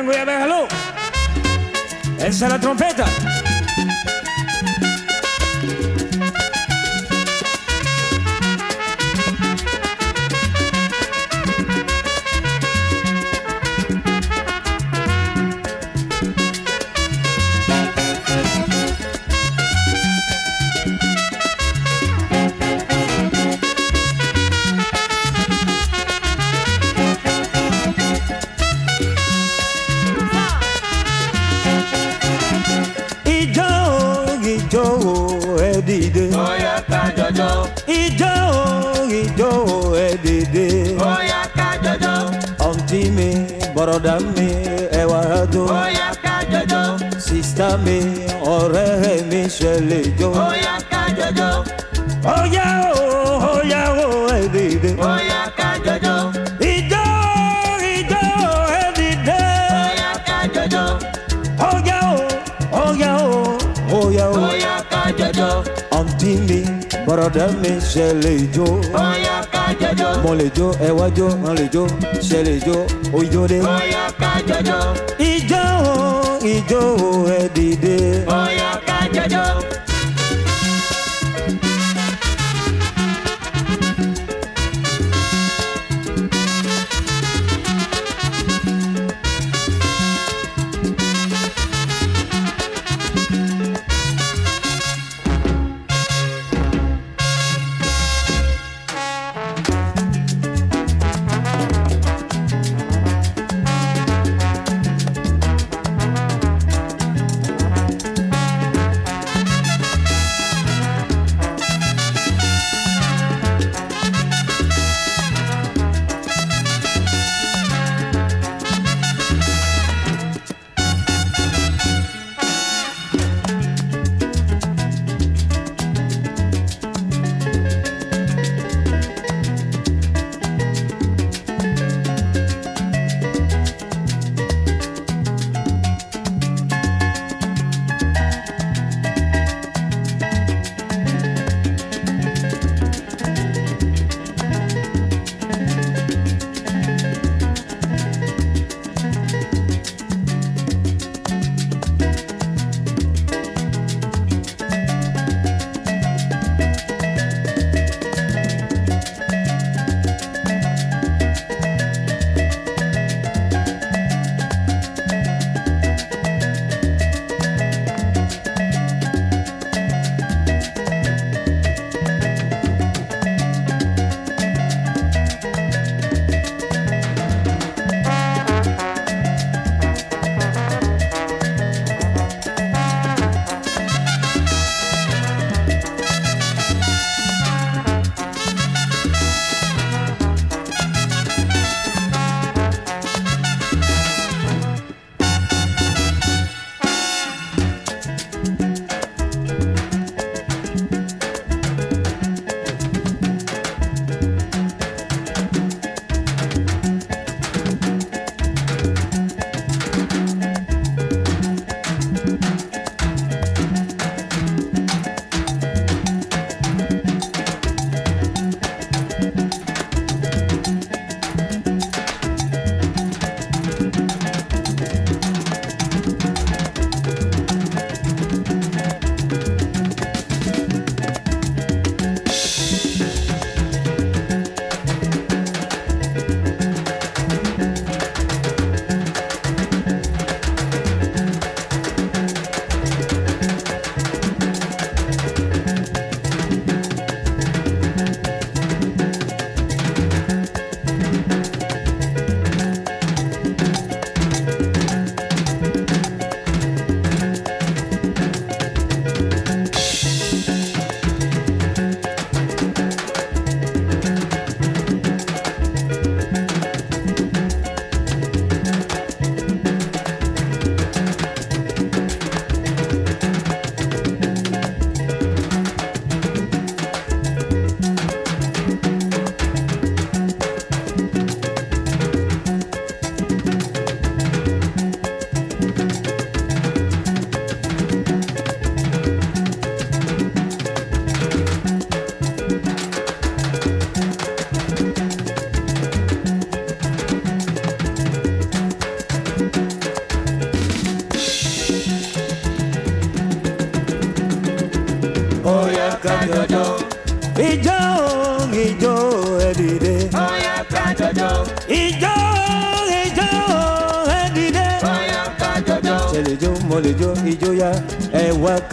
ya déjalo. Esa es la trompeta. broda mi ẹ wá jó. ó yá ká jọjọ. sista mi ọ̀rẹ́ mi ṣe lè jó. ó yá ká jọjọ. ó yá o ó yá o ẹ dìde. ó yá ká jọjọ. ìjọ ìjọ ẹ dìde. ó yá ká jọjọ. ó yá o ó yá o ó yá o. ó yá ká jọjọ. ọ̀ntí mi broda mi ṣe lè jó. ó yá ká jọjọ mo lè jó ẹ wá jó wọn lè jó ṣe lè jó ojó dé. Bóyá ká jọjọ́. ìjó o ìjó o ẹ dìde. Bóyá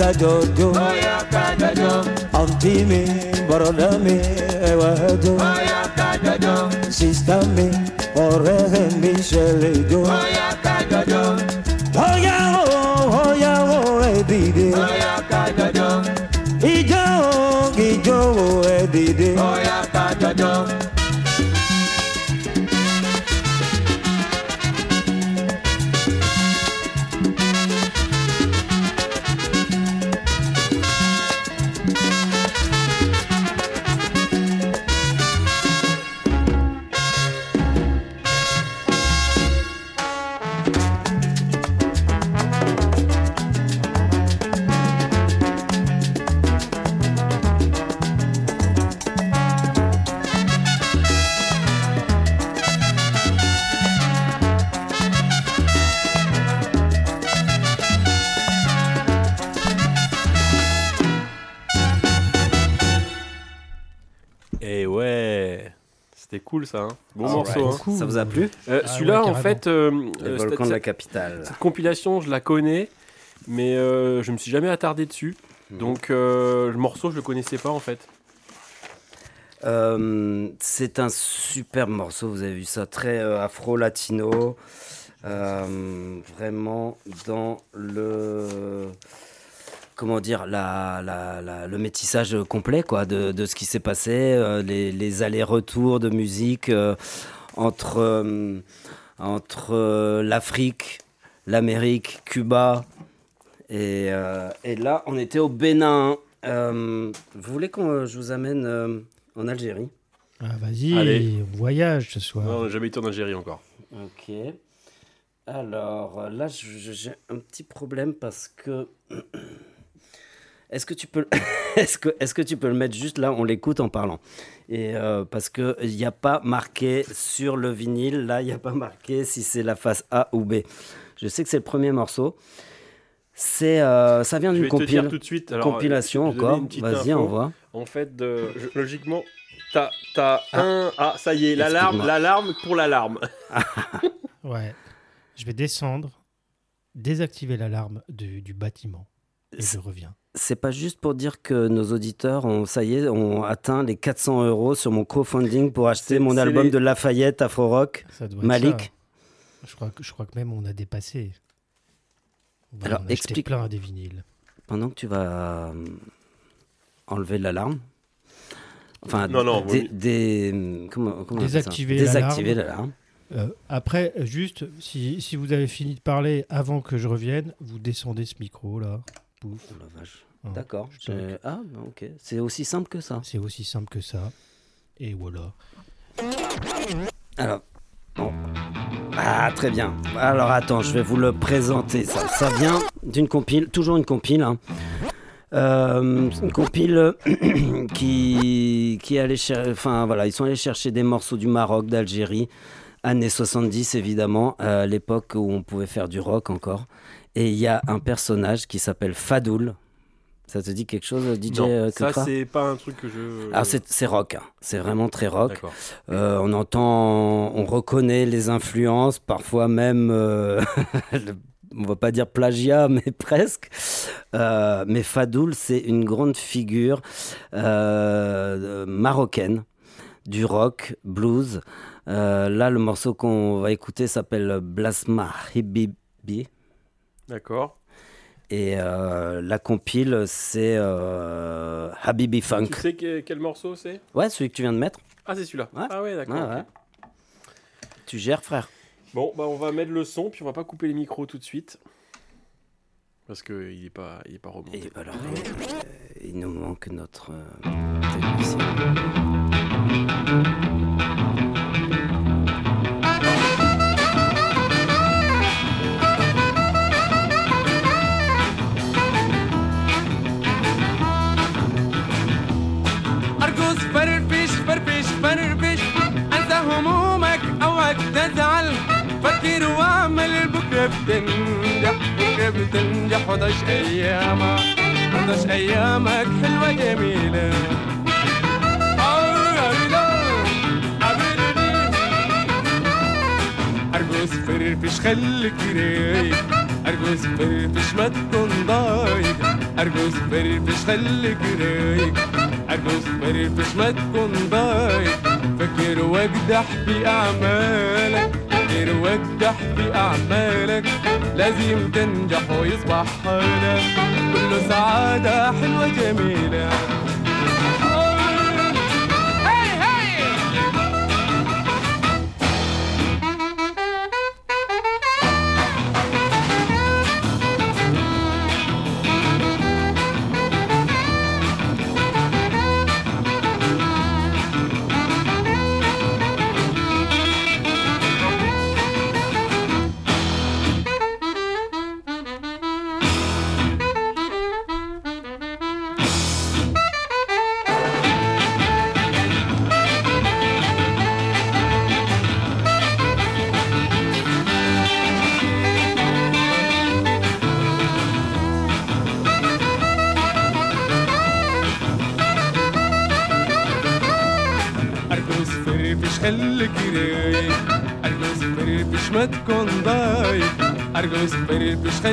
kajojo. Oya kajojo. Auntie me, brother me, ẹwà ẹjọ oya kajojo. Sista me, ọ̀rẹ́ mi cool ça. hein. Bon Alright. morceau. hein. Cool. Ça vous a plu Euh, Ah Celui-là, ouais, en fait, euh, euh, cette, de la capitale. cette compilation, je la connais, mais euh, je me suis jamais attardé dessus. Mhm. Donc euh, le morceau, je le connaissais pas en fait. Euh, c'est un superbe morceau, vous avez vu ça, très euh, afro-latino, euh, vraiment dans le comment dire la, la- la- le métissage complet quoi de, de ce qui s'est passé, euh, les, les allers-retours de musique euh, entre euh, entre euh, l'Afrique, l'Amérique, Cuba et, euh, et là on était au Bénin. Euh, vous voulez que je vous amène euh, en Algérie? Ah, vas-y, voyage ce soir. Non, on n'a jamais été en Algérie encore. Ok. Alors là, j'ai un petit problème parce que. Est-ce que tu peux, est-ce que, est-ce que tu peux le mettre juste là On l'écoute en parlant? Et euh, parce que il n'y a pas marqué sur le vinyle. Là, il n'y a pas marqué si c'est la face A ou B. Je sais que c'est le premier morceau. C'est, euh, ça vient Je d'une compil- tout de suite. alors, compilation encore. Vas-y, on voit. En fait, de, je- logiquement, t'as as un. Ah, ça y est, l'alarme, l'alarme pour l'alarme. Ouais. Je vais descendre, désactiver l'alarme du, du bâtiment et je reviens. C'est pas juste pour dire que nos auditeurs ont, ça y est, ont atteint les 400 euros sur mon crowdfunding pour acheter mon album les- de Lafayette Afro Rock. Malik ça. Je crois, que, je crois que même on a dépassé. Ouais, Alors, on a explique- plein des vinyles. Pendant que tu vas euh, enlever l'alarme, enfin, Non, non, comment, comment Désactiver l'alarme. Euh, après, juste, si, si vous avez fini de parler avant que je revienne, vous descendez ce micro là. Pouf. Oh la vache. Hein, D'accord. j'ai- Ah, bah, ok. C'est aussi simple que ça. C'est aussi simple que ça. Et voilà. Alors, bon. Ah, très bien. Alors, attends, je vais vous le présenter. Ça, ça vient d'une compile, toujours une compile. hein. Euh, une compile qui, qui est allée cher- Enfin, voilà, ils sont allés chercher des morceaux du Maroc, d'Algérie, années 70, évidemment, à l'époque où on pouvait faire du rock encore. Et il y a un personnage qui s'appelle Fadoul. Ça te dit quelque chose, DJ non, euh, ça, c'est pas un truc que je. Alors, c'est c'est rock. hein. C'est vraiment très rock. Euh, on entend, on reconnaît les influences, parfois même, euh, on va pas dire plagiat, mais presque. Euh, mais Fadoul, c'est une grande figure marocaine du rock, blues. Là, le morceau qu'on va écouter s'appelle Blasma Hibibi. D'accord. Et euh, la compile, c'est euh, Habibi Funk. Tu sais que- quel morceau c'est? Ouais, celui que tu viens de mettre. Ah, c'est celui-là. Ouais. Ah, ouais, d'accord. Ouais, ok. ouais. Tu gères, frère. Bon, bah, on va mettre le son, puis on va pas couper les micros tout de suite. Parce qu'il est pas, il est pas remonté. Et alors, euh, il nous manque notre euh, technicien. بتنجح بتنجح وضش أيامك وضش أيامك حلوة جميلة. ارقص فرفش خليك رايق ارقص فرفش ما تكون ضايق. ارقص فرفش خليك رايق ارقص فرفش ما تكون ضايق. فكر واجدح في وتنجح في أعمالك. لازم تنجح ويصبح حالك. كله سعادة حلوة جميلة. أرجوز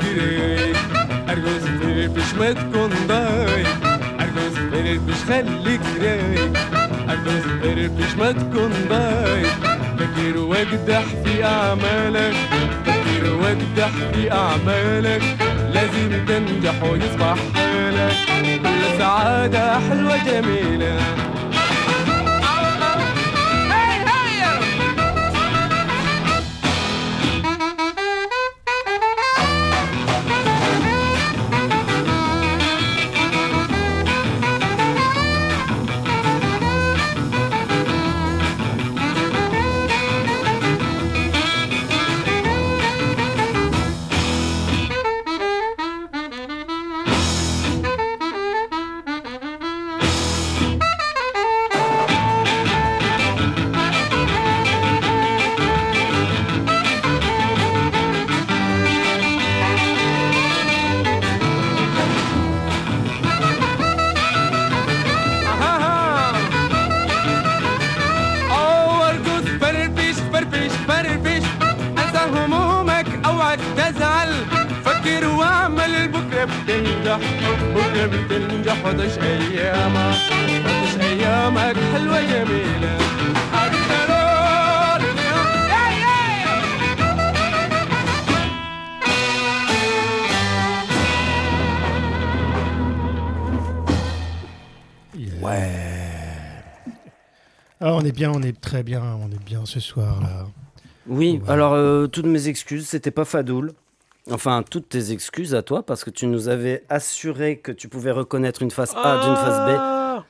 تجري أرجوز مش ما تكون ضايع ارجوز مش خليك رايق أرجوز مش ما تكون ضايع فكر واجدح في أعمالك. فكر واجدح في أعمالك. لازم تنجح ويصبح حالك. كل سعادة حلوة جميلة. Bien, on est très bien, on est bien ce soir là. Oui, alors euh, toutes mes excuses, c'était pas Fadoul. Enfin, toutes tes excuses à toi, parce que tu nous avais assuré que tu pouvais reconnaître une face A d'une face B.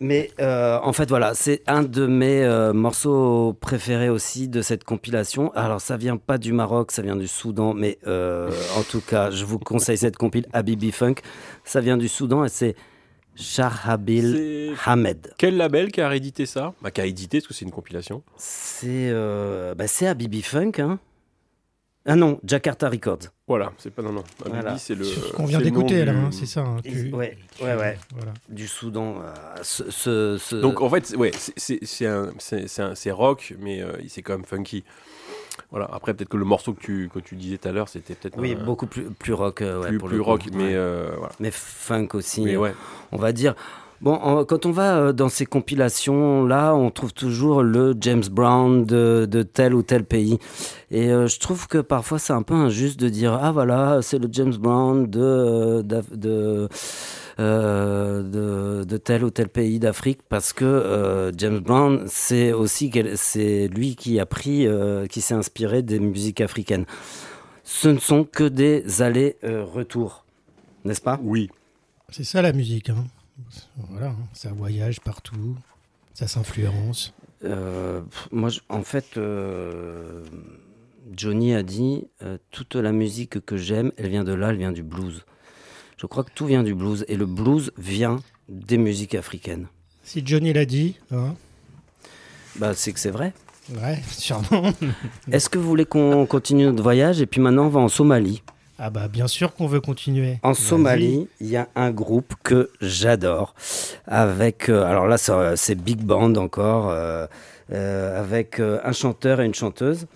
Mais euh, en fait, voilà, c'est un de mes euh, morceaux préférés aussi de cette compilation. Alors, ça vient pas du Maroc, ça vient du Soudan, mais en tout cas, je vous conseille cette compile Habibi Funk. Ça vient du Soudan et c'est Shahabil C'est Hamed. quel label qui a réédité ça? Bah, qui a édité, parce que c'est une compilation. C'est euh, bah, c'est Habibi Funk, hein Ah non, Jakarta Records. Voilà, c'est pas non non. Voilà. c'est le. Ce qu'on vient d'écouter là, hein, c'est ça. hein, tu- ouais, ouais, ouais. Voilà. Du Soudan. euh, ce, ce- ce- Donc en fait, c'est- ouais, c'est rock, mais euh, c'est quand même funky. Voilà. Après, peut-être que le morceau que tu, que tu disais tout à l'heure, c'était peut-être oui, un- beaucoup plus, plus rock. euh, ouais, plus, pour plus le coup. rock, mais Ouais. euh, voilà. mais funk aussi. Mais euh, ouais. on va dire. Bon, en- quand on va euh, dans ces compilations-là, on trouve toujours le James Brown de, de tel ou tel pays. Et euh, je trouve que parfois c'est un peu injuste de dire Ah voilà, c'est le James Brown de, euh, de, euh, de, de tel ou tel pays d'Afrique, parce que euh, James Brown, c'est aussi c'est lui qui a pris, euh, qui s'est inspiré des musiques africaines. Ce ne sont que des allers-retours, n'est-ce pas? Oui. C'est ça la musique. hein. Voilà, hein, ça voyage partout, ça s'influence. Euh, moi, en fait, euh, Johnny a dit euh, toute la musique que j'aime, elle vient de là, elle vient du blues. Je crois que tout vient du blues et le blues vient des musiques africaines. Si Johnny l'a dit, hein, Bah, c'est que c'est vrai. ouais, sûrement. Est-ce que vous voulez qu'on continue notre voyage et puis maintenant on va en Somalie? Ah bah bien sûr qu'on veut continuer. En. Somalie, il y a un groupe que j'adore. Avec, euh, alors là, c'est- Big Band encore. euh, euh, avec un chanteur et une chanteuse.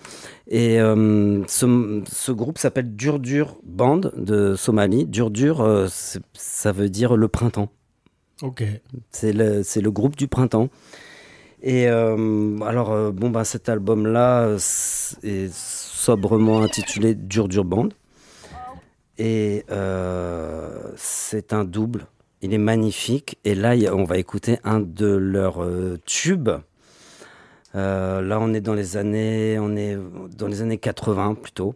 Et ce, ce groupe s'appelle Dur Dur Band de Somalie. Dur Dur, ça veut dire le printemps. Ok. C'est le, c'est le groupe du printemps. Et euh, alors, euh, bon, bah, cet album-là euh, est sobrement intitulé Dur Dur Band. Et euh, c'est un double. Il est magnifique. Et là, on va écouter un de leurs euh, tubes. Euh, là, on est dans les années, on est dans les années 80 plutôt.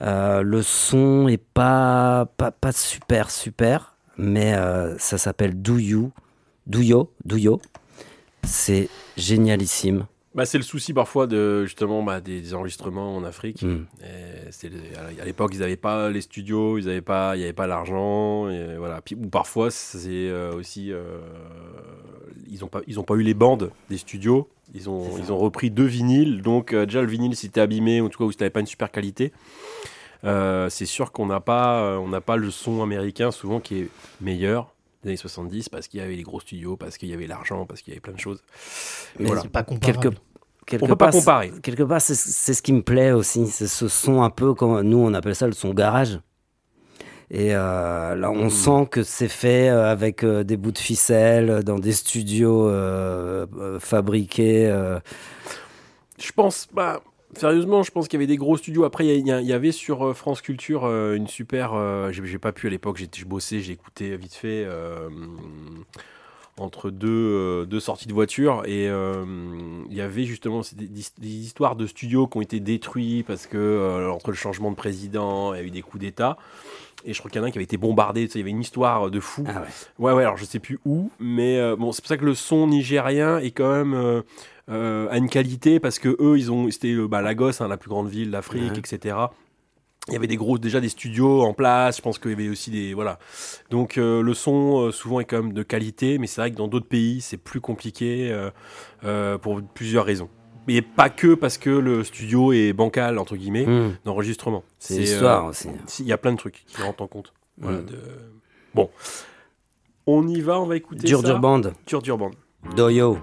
Le son est pas, pas, super, super, mais ça s'appelle Do You, Do. C'est génialissime. Bah, c'est le souci parfois de justement bah, des, des enregistrements en Afrique. Mm. Et le- à l'époque, ils n'avaient pas les studios, ils n'avaient pas, il n'y avait pas l'argent, et voilà. Puis, ou parfois, c'est euh, aussi, euh, ils n'ont pas, ils ont pas eu les bandes des studios. Ils ont, ils ont repris deux vinyles, donc euh, déjà le vinyle s'était abîmé, ou en tout cas, ou c'était pas une super qualité. Euh, c'est sûr qu'on n'a pas, on n'a pas le son américain souvent qui est meilleur des années 70 parce qu'il y avait les gros studios, parce qu'il y avait l'argent, parce qu'il y avait plein de choses. Et Mais voilà. C'est pas comparable. Quelque, quelque On peut pas part, c'est- comparer. Quelque part, c'est ce qui me plaît aussi. C'est ce son un peu, comme nous on appelle ça le son garage. Et euh, là, on sent que c'est fait euh, avec euh, des bouts de ficelle, dans des studios euh, fabriqués. Je pense, bah, sérieusement, je pense qu'il y avait des gros studios. Après, il y avait sur France Culture une super. j'ai pas pu à l'époque, je bossais, j'ai écouté vite fait entre deux, euh, deux sorties de voiture. Et euh, il y avait justement des, des histoires de studios qui ont été détruits parce que euh, entre le changement de président, il y a eu des coups d'État. Et je crois qu'il y en a un qui avait été bombardé. Il y avait une histoire de fou. Ah ouais. Ouais, ouais, alors je sais plus où, mais euh, bon, c'est pour ça que le son nigérien est quand même euh, euh, à une qualité parce que eux, ils ont, c'était euh, bah, Lagos, hein, la plus grande ville d'Afrique, Ouais. etc. Il y avait des gros, déjà des studios en place. Je pense qu'il y avait aussi des, voilà. Donc euh, le son euh, souvent est quand même de qualité, mais c'est vrai que dans d'autres pays, c'est plus compliqué euh, pour plusieurs raisons. Mais pas que parce que le studio est bancal entre guillemets Hmm. d'enregistrement. C'est l'histoire aussi. si, Il y a plein de trucs qui rentrent en compte. Voilà, Mm. de- Bon, on y va, on va écouter Dur. Dur Band, Dur Dur Band. Doyo.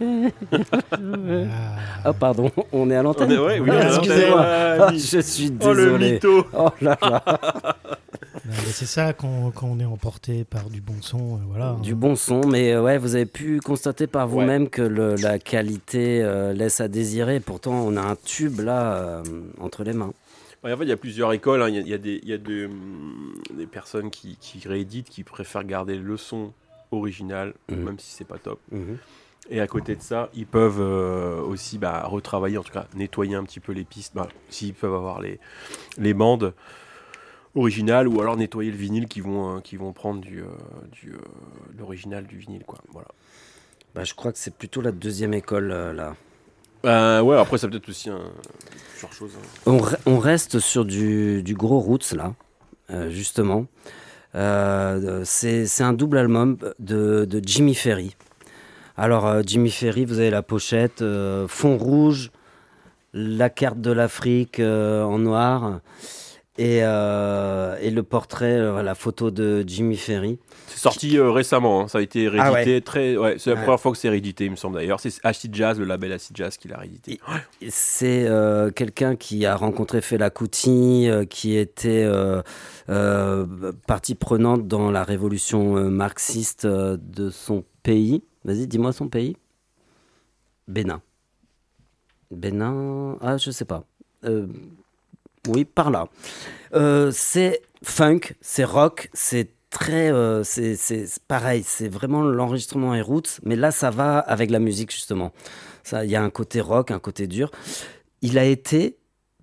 Ah. Ah, pardon, on est à l'antenne. On est- ouais, oui, Ah, Excusez-moi. Ah, oui. je suis Oh le désolé. mytho Oh là là. C'est ça quand, quand on est emporté par du bon son, euh, voilà. Du bon son, mais euh, ouais, vous avez pu constater par vous-même que le- la qualité euh, laisse à désirer. Pourtant, on a un tube là euh, entre les mains. Ouais, en fait, il y a plusieurs écoles. hein. Il y a- il y, a des, il y a des, des personnes qui, qui rééditent, qui préfèrent garder le son original, Mhm. même si c'est pas top. Et à côté de ça, ils peuvent euh, aussi bah, retravailler, en tout cas nettoyer un petit peu les pistes, bah, s'ils peuvent avoir les, les bandes originales, ou alors nettoyer le vinyle qui vont, euh, qui vont prendre du, euh, du, l'original du vinyle. Quoi. Voilà. Bah, je crois que c'est plutôt la deuxième école là. Euh, ouais, après, ça peut être aussi un, plusieurs choses. hein. On, re- on reste sur du, du gros roots là, euh, justement. Euh, c'est c'est un double album de, de Jimmy Ferry. Alors euh, Jimmy Ferry, vous avez la pochette, euh, fond rouge, la carte de l'Afrique euh, en noir et, euh, et le portrait, euh, la photo de Jimmy Ferry. C'est sorti euh, récemment, hein. ça a été réédité Ah ouais. très. Ouais, c'est la Ouais. première fois que c'est réédité, il me semble d'ailleurs. C'est Acid Jazz, le label Acid Jazz, qui l'a réédité. C'est quelqu'un qui a rencontré Fela Kuti, qui était partie prenante dans la révolution marxiste de son pays. Vas-y, dis-moi son pays. Bénin. Bénin. Ah, je sais pas. Euh, oui, par là. Euh, c'est funk, c'est rock, c'est très. euh, c'est pareil, c'est vraiment l'enregistrement et roots, mais là, ça va avec la musique, justement. Il y a un côté rock, un côté dur. Il a été,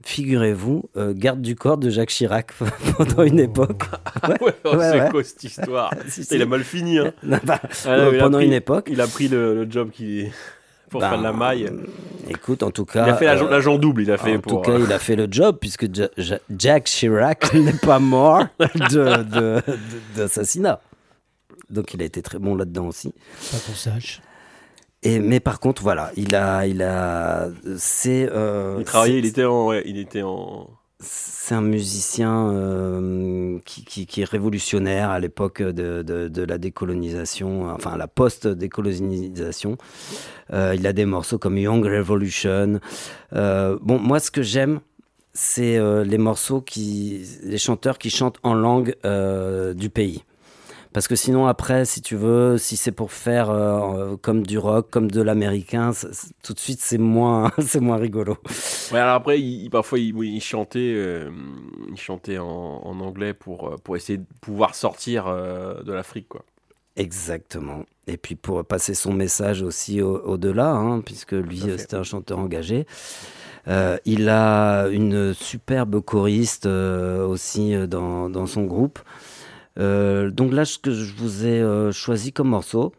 figurez-vous, euh, garde du corps de Jacques Chirac pendant une époque. Ah ouais, oh, ouais, c'est ouais. quoi cette histoire Si, Putain, si. Il a mal fini. Hein. Non, bah, Ah, euh, pendant pris- une époque. Il a pris le, le job qui pour Ben, faire de la maille. Écoute, en tout cas. Il a fait l'agent euh, l'agent double, il a fait en pour. tout cas, euh, il a fait le job puisque Ja- Ja- Jack Chirac n'est pas mort de- de- de- d'assassinat. Donc il a été très bon là-dedans aussi. Pas qu'on sache. Et, mais par contre, voilà, il a, il a, c'est, euh, il travaillait, il était en. ouais, il était en. c'est un musicien euh, qui, qui- qui est révolutionnaire à l'époque de, de- de la décolonisation, enfin la post-décolonisation. Euh, il a des morceaux comme Young Revolution. Bon, moi, ce que j'aime, c'est les morceaux qui, les chanteurs qui chantent en langue du pays. Parce que sinon, après, si tu veux, si c'est pour faire euh, comme du rock, comme de l'américain, tout de suite, c'est moins, c'est moins rigolo. Ouais, alors après, il, parfois, il, chantait, euh, il chantait en, en anglais pour, euh, pour essayer de pouvoir sortir euh, de l'Afrique, quoi. Exactement. Et puis pour passer son message aussi au- au-delà, hein, puisque lui, c'était un chanteur engagé. Euh, il a une superbe choriste euh, aussi dans, dans son groupe. Euh, donc là, ce que je vous ai euh, choisi comme morceau,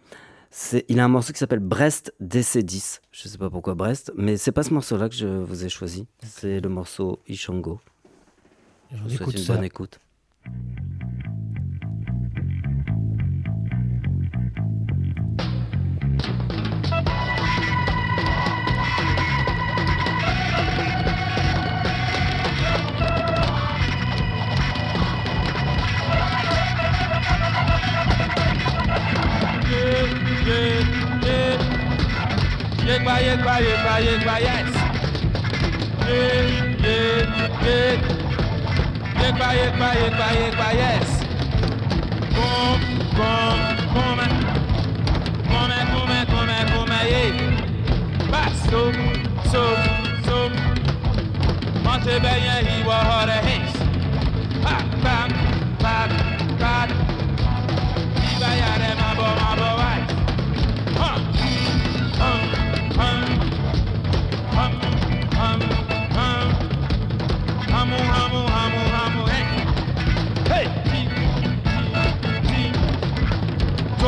c'est, il a un morceau qui s'appelle Brest DC10. Je ne sais pas pourquoi Brest, mais c'est pas ce morceau-là que je vous ai choisi. C'est le morceau Ishango. Et Je on vous souhaite écoute une ça. bonne écoute. yegba yegba yegba yegba yes. Ye ye ye yegba yegba yegba yegba yes. Kom kom kome kome kome kome kome ye. Bas so so so. Monte bẹyẹ ìwọ ọrẹ hins. Pa pa pa pa. Ìgbà yàrá ma bọ̀ ma bọ̀ wáyé.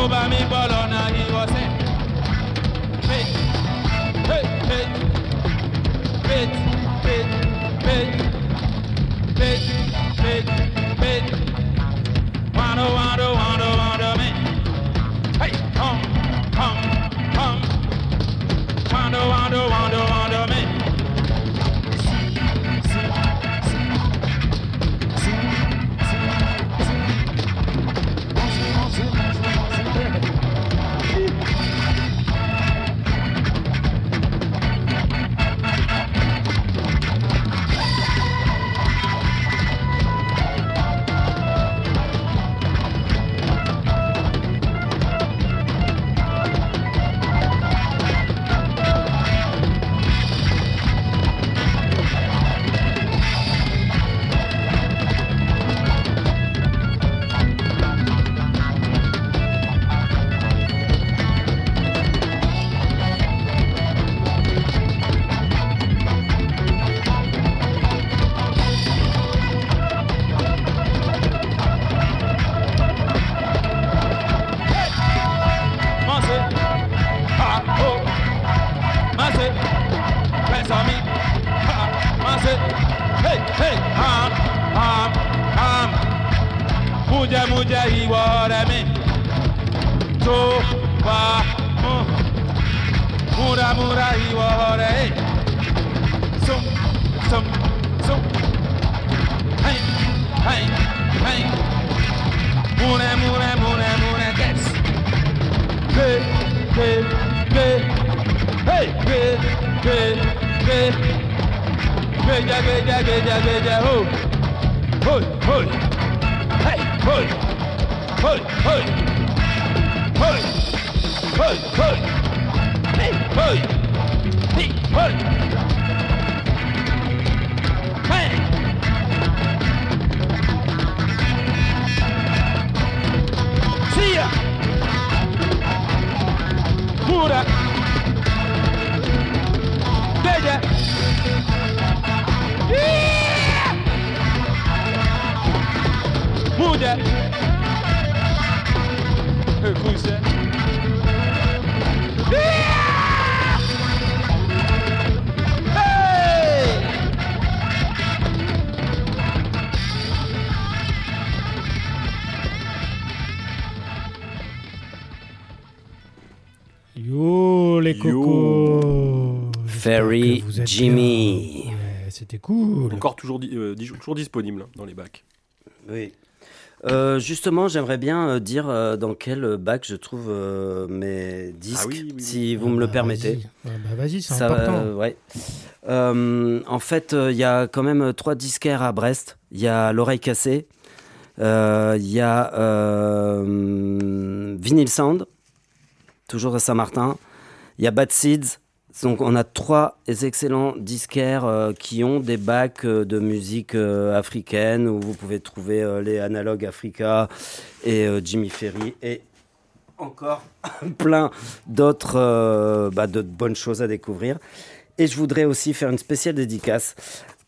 ó bá mi bọ́ lọ́nà ìwọ̀sẹ̀. faith faith "Hey, hey, hey, hey, hey, hey, wàdó wàdó wàdó wàdó mi. Hey, come, come, come. Wàdó wàdó wàdó wàdó. Vous êtes Jimmy. bien. Ouais, C'était cool. Encore toujours, di- euh, di- toujours disponible hein, dans les bacs. Oui. Euh, justement, j'aimerais bien euh, dire euh, dans quel bac je trouve mes disques, Ah oui, oui, oui. si vous Ah me le bah, permettez. Vas-y, Ouais, bah, vas-y, c'est Ça, important. euh, ouais. Euh, en fait, euh, il y a quand même euh, trois disquaires à Brest. Il y a l'oreille cassée, euh, il y a euh, Vinyl Sound, toujours à Saint-Martin. Il y a Bad Seeds. Donc, on a trois excellents disquaires euh, qui ont des bacs euh, de musique euh, africaine où vous pouvez trouver les Analogues Africa et Jimmy Ferry et encore plein d'autres bah, de bonnes choses à découvrir. Et je voudrais aussi faire une spéciale dédicace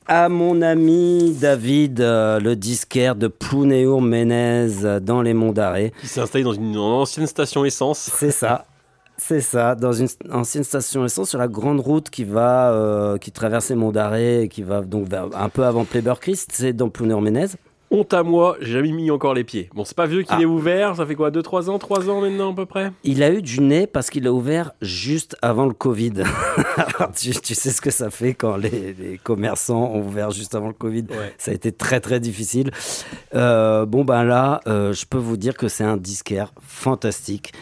à mon ami David, euh, le disquaire de Plounéour Ménez euh, dans les Monts d'Arrée. Qui s'est installé dans une ancienne station essence. C'est ça. C'est ça, dans une ancienne station essence sur la grande route qui va, euh, qui monts d'arrêt et qui va donc vers- un peu avant Pleyber-Christ, c'est dans Plounéour-Ménez. Honte à moi, j'ai jamais mis encore les pieds. Bon, c'est pas vieux qu'il Ah. est ouvert, ça fait quoi 2-3 ans 3 ans maintenant à peu près? Il a eu du nez parce qu'il a ouvert juste avant le Covid. Alors, tu, tu sais ce que ça fait quand les, les commerçants ont ouvert juste avant le Covid. Ouais. Ça a été très très difficile. Euh, bon ben là, euh, je peux vous dire que c'est un disquaire fantastique.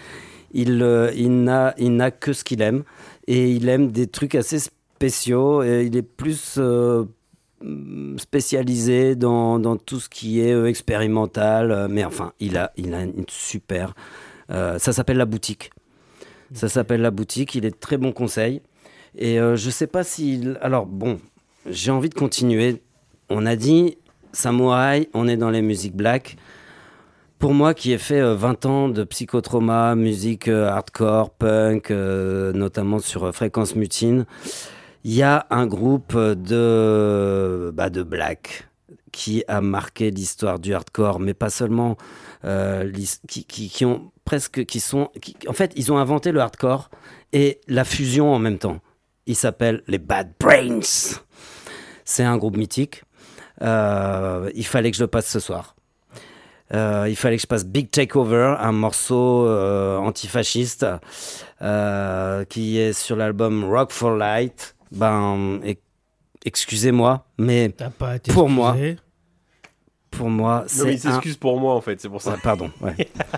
Il, euh, il n'a que ce qu'il aime et il aime des trucs assez spéciaux. Et il est plus euh, mm, spécialisé dans, dans tout ce qui est euh, expérimental. Mais enfin, il a, il a une super. ça s'appelle La Boutique. Ça s'appelle La Boutique. Il est très bon conseil. Et euh, je sais pas s'il. Alors, bon, j'ai envie de continuer. On a dit Samouraï, on est dans les musiques black. Pour moi, qui ai fait euh, 20 ans de psychotrauma, musique euh, hardcore, punk, euh, notamment sur euh, Fréquence Mutine, il y a un groupe euh, de, bah, de black qui a marqué l'histoire du hardcore, mais pas seulement, euh, qui, ont presque, qui sont, en fait, ils ont inventé le hardcore et la fusion en même temps. Ils s'appellent les Bad Brains. C'est un groupe mythique. Euh, il fallait que je le passe ce soir. Euh, il fallait que je passe Big Takeover, un morceau euh, antifasciste euh, qui est sur l'album Rock for Light. Ben, excusez-moi, mais Pour moi. Pour moi, Non, mais il c'est un... s'excuse pour moi en fait, c'est pour ça. Ouais, pardon. ouais.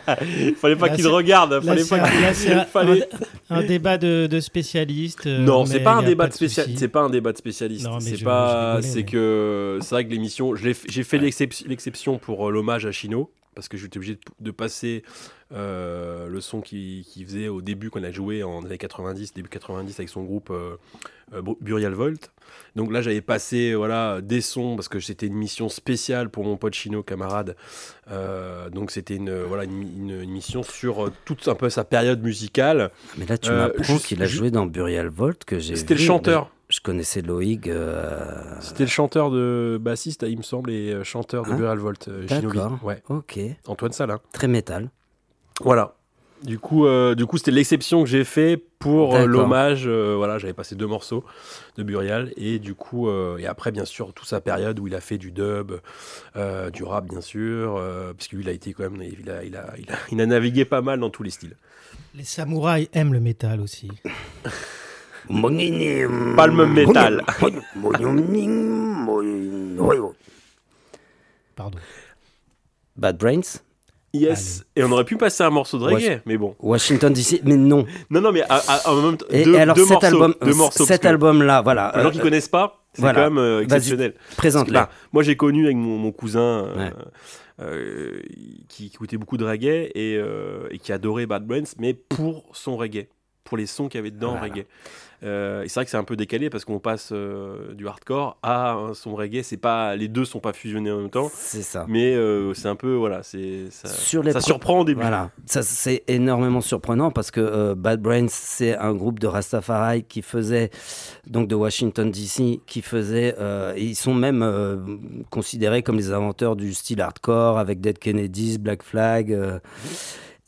Fallait pas Là, qu'il c'est- regarde, Là, fallait c'est pas un, qu'il. là, c'est un- fallait- un débat de, de spécialistes. euh, Non, c'est pas un débat pas de spécial. souci. C'est pas un débat de spécialiste. Non, mais C'est je- pas. C'est mais- que c'est vrai que l'émission. J'ai fait l'excep- l'exception pour euh, l'hommage à Chino parce que j'étais obligé de, de passer euh, le son qu'il qui faisait au début quand on a joué en années 90, début 90 avec son groupe euh, euh, Bu- Burial Volt. Donc là, j'avais passé voilà des sons parce que c'était une mission spéciale pour mon pote Chino camarade. Euh, donc c'était une voilà une, une- une mission sur toute un peu sa période musicale. Mais là, tu m'apprends qu'il a joué dans Burial Volt que j'ai C'était le chanteur. Je connaissais Loïg. euh, C'était le chanteur de bassiste, il me semble, et euh, chanteur de Hein Burial Volt, euh. Ouais, Ok. Antoine Salin. Très métal. Voilà. Du coup, euh, du coup, c'était l'exception que j'ai fait pour euh, l'hommage. euh, voilà, j'avais passé deux morceaux de Burial et du coup, euh, et après, bien sûr, toute sa période où il a fait du dub, euh, du rap, bien sûr, euh, parce qu'il a été quand même, il a, il a, il a, il a navigué pas mal dans tous les styles. Les samouraïs aiment le métal aussi. Palme métal. Pardon. Bad Brains, Yes. Et on aurait pu passer un morceau de reggae, mais bon. Washington DC, mais non. Non, non, mais à- à- en même temps, Et, deux, et alors deux cet morceaux, album, deux morceaux, cet album-là, voilà. Les gens euh, qui connaissent pas, c'est voilà. quand même euh, exceptionnel. Présente-les. Bah, moi, j'ai connu avec mon, mon cousin euh, Ouais. euh, qui, qui écoutait beaucoup de reggae et, euh, et qui adorait Bad Brains, mais pour son reggae, pour les sons qu'il y avait dedans Voilà. reggae. Euh, et c'est vrai que c'est un peu décalé parce qu'on passe euh, du hardcore à un son reggae. C'est pas les deux sont pas fusionnés en même temps, C'est ça. mais euh, c'est un peu voilà, c'est ça, Sur les ça surprend au début. Voilà, ça c'est énormément surprenant parce que euh, Bad Brains c'est un groupe de Rastafari qui faisait donc de Washington DC qui faisait ils sont même considérés comme les inventeurs du style hardcore avec Dead Kennedys, Black Flag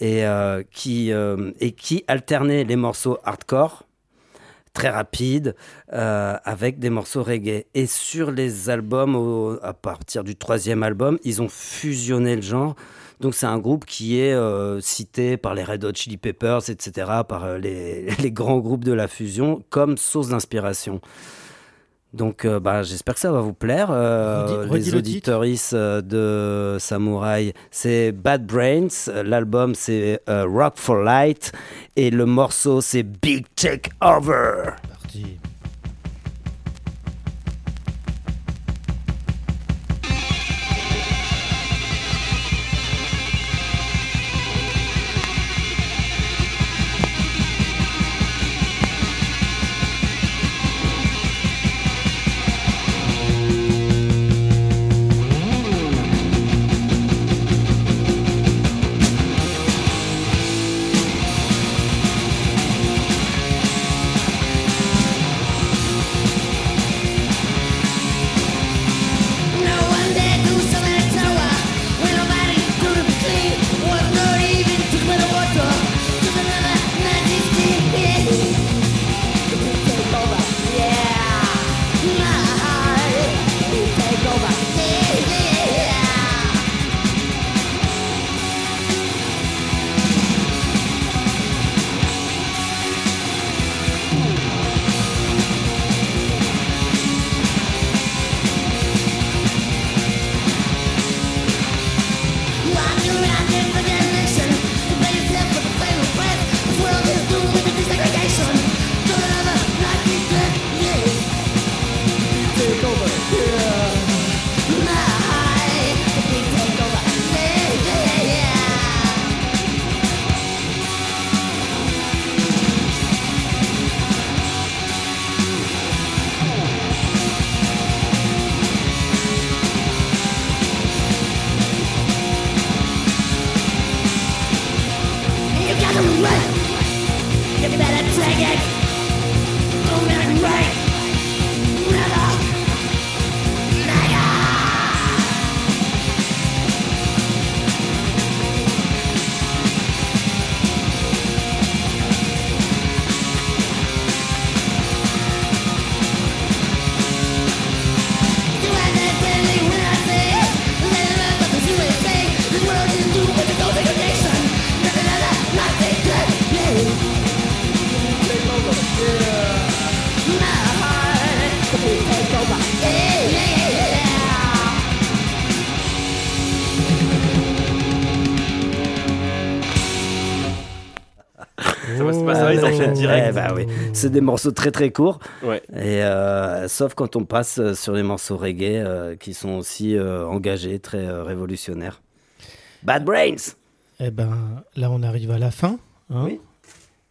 et qui et qui alternaient les morceaux hardcore très rapides euh, avec des morceaux reggae et sur les albums à partir du troisième album ils ont fusionné le genre donc c'est un groupe qui est euh, cité par les Red Hot Chili Peppers, etc., par euh, les, les grands groupes de la fusion comme source d'inspiration. Donc euh, bah, j'espère que ça va vous plaire. Euh, Redis- redis les le titre. auditoristes euh, de Samouraï, c'est Bad Brains, l'album c'est euh, Rock for Light et le morceau c'est Big Take Over. C'est des morceaux très très courts. Ouais. Et euh, sauf quand on passe euh, sur les morceaux reggae euh, qui sont aussi euh, engagés, très euh, révolutionnaires. Bad Brains Eh ben, là, on arrive à la fin. hein. Oui.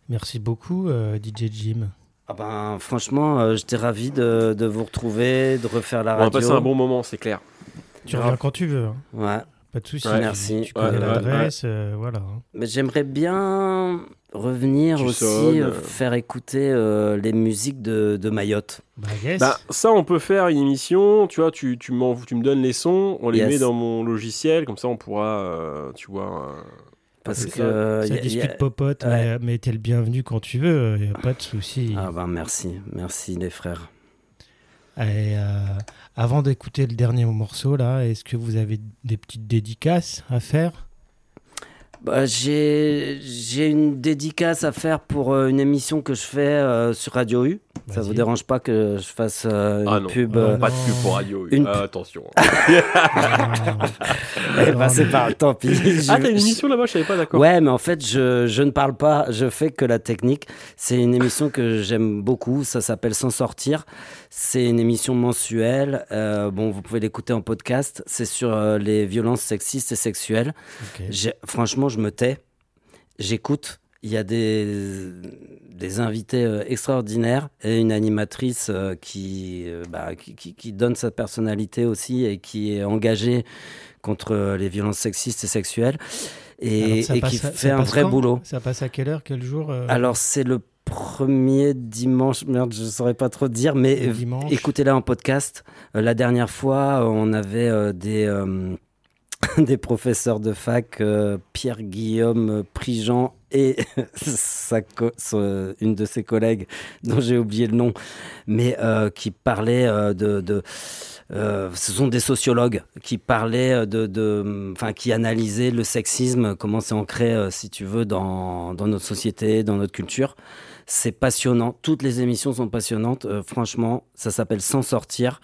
Merci beaucoup, euh, DJ Jim. ah ben, Franchement, euh, j'étais ravi de, de vous retrouver, de refaire la On va radio. passer un bon moment, c'est clair. Tu reviens quand tu veux. hein. Ouais. Pas de souci. Ouais, merci. Tu connais Ouais, ouais, l'adresse, euh, voilà. hein. Mais j'aimerais bien revenir Tu aussi, sonnes, euh, euh. faire écouter euh, les musiques de, de Mayotte. Bah, yes. Bah, ça, on peut faire une émission. Tu vois, tu, tu, tu me donnes les sons, on les Yes. met dans mon logiciel, comme ça, on pourra, euh, tu vois. euh, parce c'est que ça. Ça y a- y a- discute popote, ouais. mais, mais t'es le bienvenu quand tu veux, il n'y a pas de souci. Ah ben merci, merci les frères. Et, euh, avant d'écouter le dernier morceau, là, est-ce que vous avez des petites dédicaces à faire? Bah, j'ai une dédicace à faire pour euh, une émission que je fais euh, sur Radio U. Ça vous dérange pas que je fasse euh, une Ah non, pub Ah euh, Pas de Non. pub pour radio. Une- Ah, attention. eh ben, c'est pas tant pis. Ah, Je- t'as une émission là-bas, je savais pas, d'accord. Ouais, mais en fait, je, je ne parle pas, je fais que la technique. C'est une émission que j'aime beaucoup, ça s'appelle S'en sortir. C'est une émission mensuelle. Euh, bon, vous pouvez l'écouter en podcast. C'est sur euh, les violences sexistes et sexuelles. Franchement, je me tais, j'écoute. Il y a des, des invités euh, extraordinaires et une animatrice euh, qui, euh, bah, qui, qui- qui donne sa personnalité aussi et qui est engagée contre les violences sexistes et sexuelles et, qui à- fait un vrai boulot. Ça passe à quelle heure, quel jour Alors, c'est le premier dimanche, merde, je ne saurais pas trop dire, mais écoutez-la en podcast. La dernière fois, on avait des, des professeurs de fac, Pierre-Guillaume Prigent et une de ses collègues, dont j'ai oublié le nom, mais euh, qui parlaient euh, de... euh, ce sont des sociologues qui parlaient de, enfin, qui analysaient le sexisme, comment c'est ancré, si tu veux, dans, dans notre société, dans notre culture. C'est passionnant. Toutes les émissions sont passionnantes. Franchement, ça s'appelle Sans sortir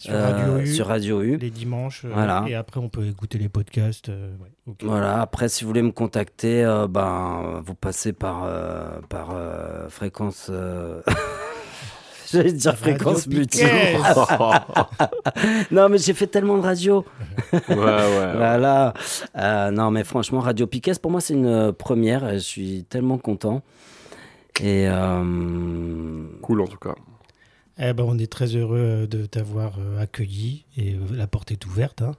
sur euh, Radio U, sur Radio U. les dimanches. euh, Voilà. Et après, on peut écouter les podcasts. euh, ouais. Voilà. Après, si vous voulez me contacter, euh, ben, vous passez par, euh, par euh, fréquence. euh, J'allais dire Radio fréquence multi. Piquet. non, mais j'ai fait tellement de radio. ouais, ouais. ouais. Voilà. Euh, non, mais franchement, Radio Piquet, pour moi, c'est une première. Je suis tellement content. Et euh, Cool en tout cas. Eh ben, on est très heureux euh, de t'avoir euh, accueilli et euh, la porte est ouverte. hein.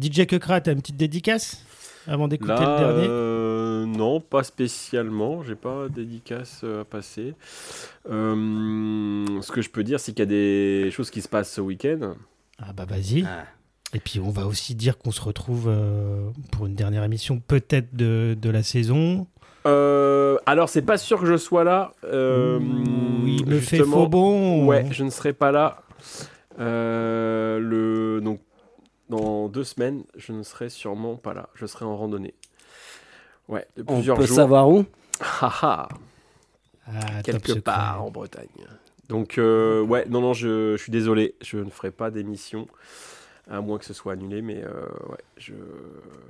DJ Kekra, t'as une petite dédicace avant d'écouter le dernier? euh, non, pas spécialement. J'ai pas de dédicace à passer. Euh, ce que je peux dire, c'est qu'il y a des choses qui se passent ce week-end. Ah bah vas-y. Ah. Et puis on va aussi dire qu'on se retrouve euh, pour une dernière émission peut-être de, de la saison. Euh, alors, c'est pas sûr que je sois là. euh, Me fait faux bon. Ouais, je ne serai pas là. Euh, le, donc, dans deux semaines, je ne serai sûrement pas là. Je serai en randonnée. Ouais, de on plusieurs peut jours. savoir où? Ah, ah, Ah, quelque secret. part en Bretagne. Donc, euh, ouais, non, non, je, je suis désolé. Je ne ferai pas d'émission. À moins que ce soit annulé, mais euh, ouais, je,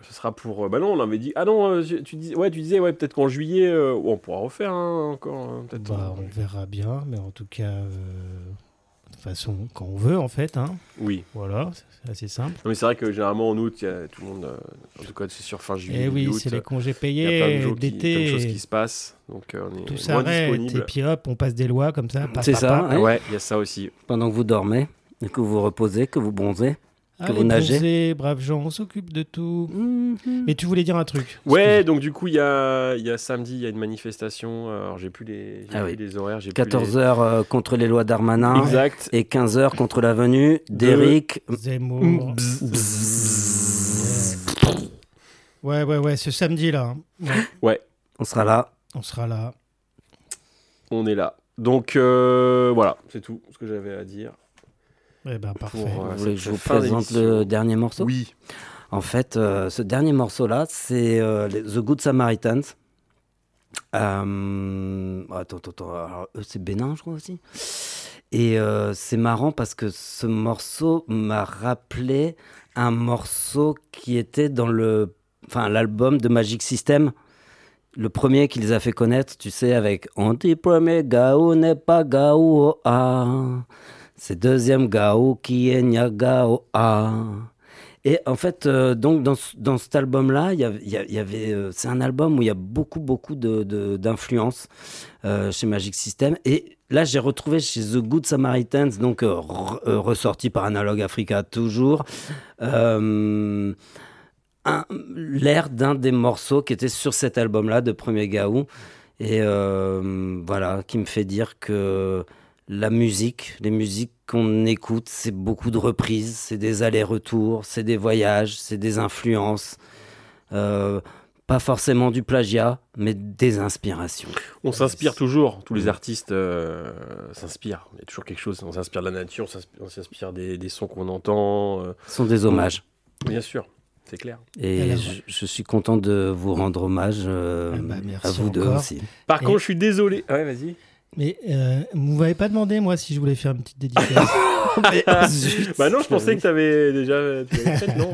ce sera pour. euh, bah non, on avait dit. Ah non, euh, tu, dis, ouais, tu disais, ouais, peut-être qu'en juillet, euh, on pourra refaire hein, encore. hein, peut-être. Bah, on verra bien, mais en tout cas, euh, de toute façon, quand on veut en fait. Hein. Oui. Voilà, c'est assez simple. Non, mais c'est vrai que généralement en août, il y a tout le monde. euh, en tout cas, c'est sur fin juillet. Et Eh oui, août, c'est les congés Il y a plein de, payés jours qui- plein de choses qui d'été. se passent. Donc, euh, on est Tout moins s'arrête. Et disponible. puis hop, on passe des lois comme ça. C'est ça, hein. Ouais, il y a ça aussi. pendant que vous dormez et que vous reposez, que vous bronzez. Que Allez, vous nagez. bronzés, braves gens, on s'occupe de tout. Mais tu voulais dire un truc Ouais, donc du coup, il y a, il y a samedi, il y a une manifestation. Alors, j'ai plus les, Ah plus oui. les horaires. j'ai plus 14h contre les lois Darmanin Exact. et 15h contre la venue d'Éric. Zemmour. Ouais, ouais, ouais, ce samedi-là. hein. Ouais, On sera là. on sera là. On est là. Donc, euh, voilà, c'est tout ce que j'avais à dire. Eh ben, parfait. Pour, euh, Vous voulez que je vous présente le dernier morceau Oui. En fait, euh, ce dernier morceau-là, c'est euh, The Good Samaritans. Euh, attends, attends, attends. Alors, eux, c'est Bénin, je crois aussi. Et euh, c'est marrant parce que ce morceau m'a rappelé un morceau qui était dans le, enfin, l'album de Magic System. Le premier qui les a fait connaître, tu sais, avec On dit premier Gao n'est pas Gao ah. C'est deuxième Gao qui est Nyagao ah. Et en fait, euh, donc dans, dans cet album-là, il y avait, a- euh, c'est un album où il y a beaucoup, beaucoup de, d'influences euh, chez Magic System. Et là, j'ai retrouvé chez The Good Samaritans, donc re- ressorti par Analog Africa toujours, l'air d'un des morceaux qui était sur cet album-là de Premier Gaou. Et voilà, qui me fait dire que la musique, les musiques qu'on écoute, c'est beaucoup de reprises, c'est des allers-retours, c'est des voyages, c'est des influences. Euh, Pas forcément du plagiat, mais des inspirations. On s'inspire toujours, tous les artistes euh, s'inspirent. Il y a toujours quelque chose, on s'inspire de la nature, on s'inspire- des, des sons qu'on entend. euh, Ce sont des hommages. bien sûr, c'est clair. Et je, je suis content de vous rendre hommage euh, Ah bah, merci à vous deux aussi. Par Et- contre, je suis désolé. Ouais, vas-y. Mais euh, vous m'avez pas demandé, moi, si je voulais faire une petite dédicace. Bah non, je pensais que tu avais déjà tu fait, non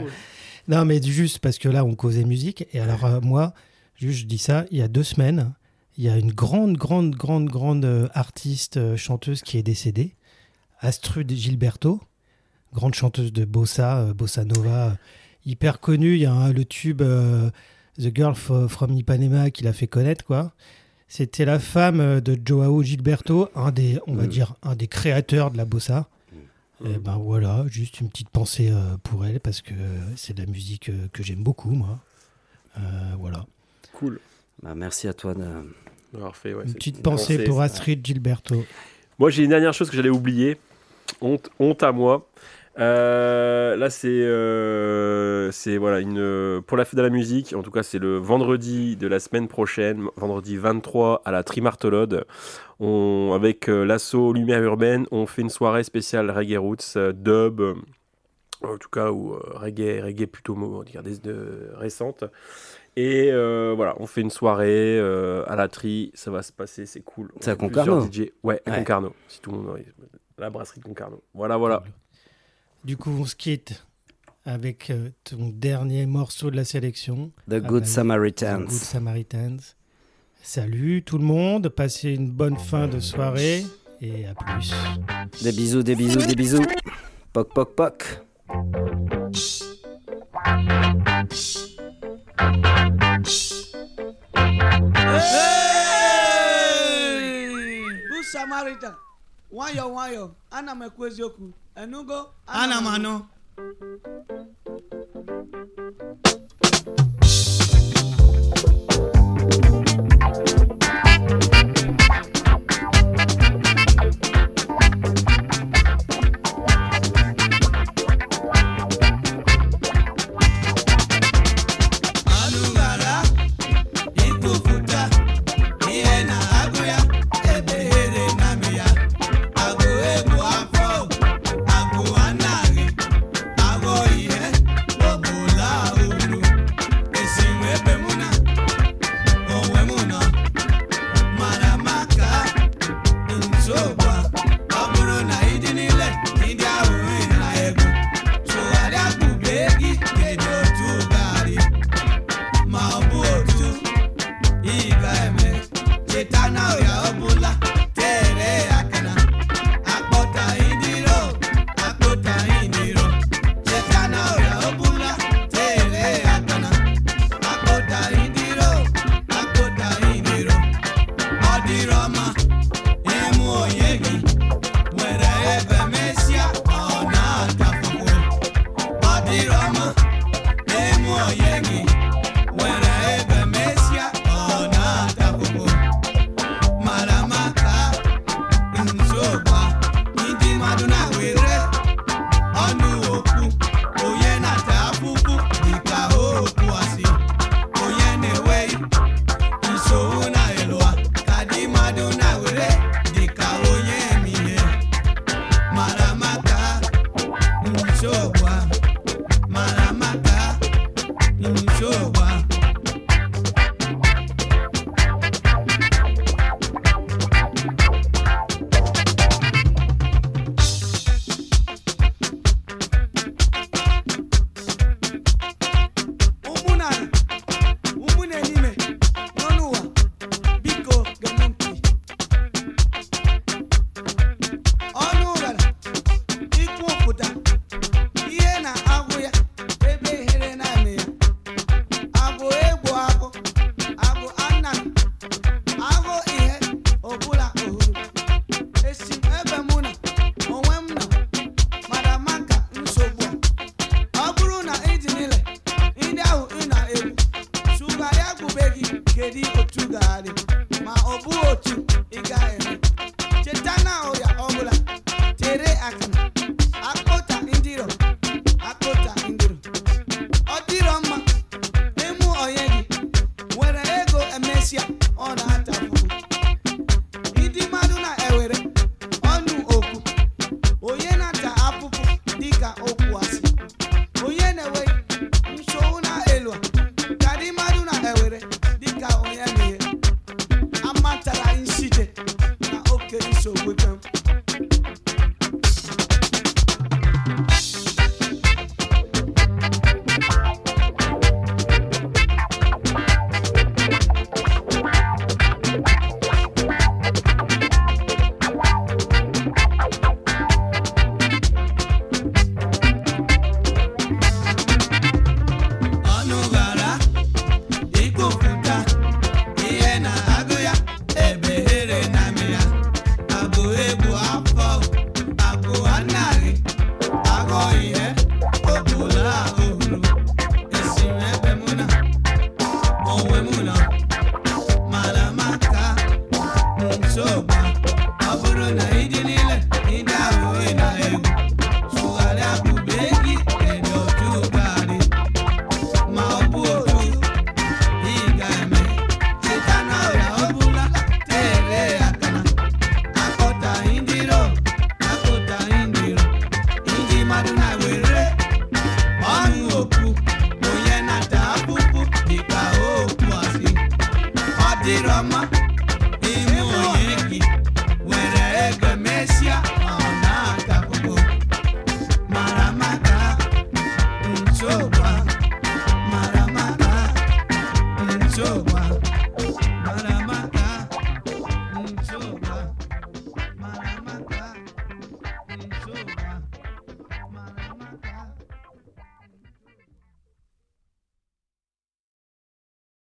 non, mais juste parce que là, on causait musique. Et alors, euh, moi, juste, je dis ça, il y a deux semaines, il y a une grande, grande, grande, grande euh, artiste, euh, chanteuse qui est décédée, Astrud Gilberto, grande chanteuse de bossa, euh, bossa nova, euh, hyper connue. Il y a le tube euh, The Girl from Ipanema qui l'a fait connaître, quoi. C'était la femme euh, de Joao Gilberto, un des, on va Mm. dire, un des créateurs de la bossa. Et ben voilà, juste une petite pensée euh, pour elle parce que c'est de la musique euh, que j'aime beaucoup, moi. Euh, voilà. Cool. Bah, merci à toi. De... d'avoir fait, ouais, Une petite pensée pensée. pour Astrid Gilberto. Moi, j'ai une dernière chose que j'allais oublier. Honte, honte à moi. Euh, là, c'est euh, c'est voilà une pour la fête de la musique. En tout cas, c'est le vendredi de la semaine prochaine, vendredi 23 à la Trimartolode. On avec euh, l'assaut Lumière urbaine, on fait une soirée spéciale reggae roots, euh, dub. euh, en tout cas, ou euh, reggae, reggae plutôt on dire, des- de, récente. Et euh, voilà, on fait une soirée euh, à la tri, ça va se passer, c'est cool. C'est à Concarneau DJ. Ouais, à Ouais. Concarneau. Si tout le monde, la brasserie de Concarneau. Voilà, voilà. Du coup, on se quitte avec euh, ton dernier morceau de la sélection, The Ah Good bah, Samaritans. Good Samaritans. Salut tout le monde, passez une bonne fin de soirée et à plus. Des bisous, des bisous, des bisous. Poc, poc, poc. Good Samaritan. Nwayọ nwayọ, ana m ekwu eziokwu. Enugo, ana m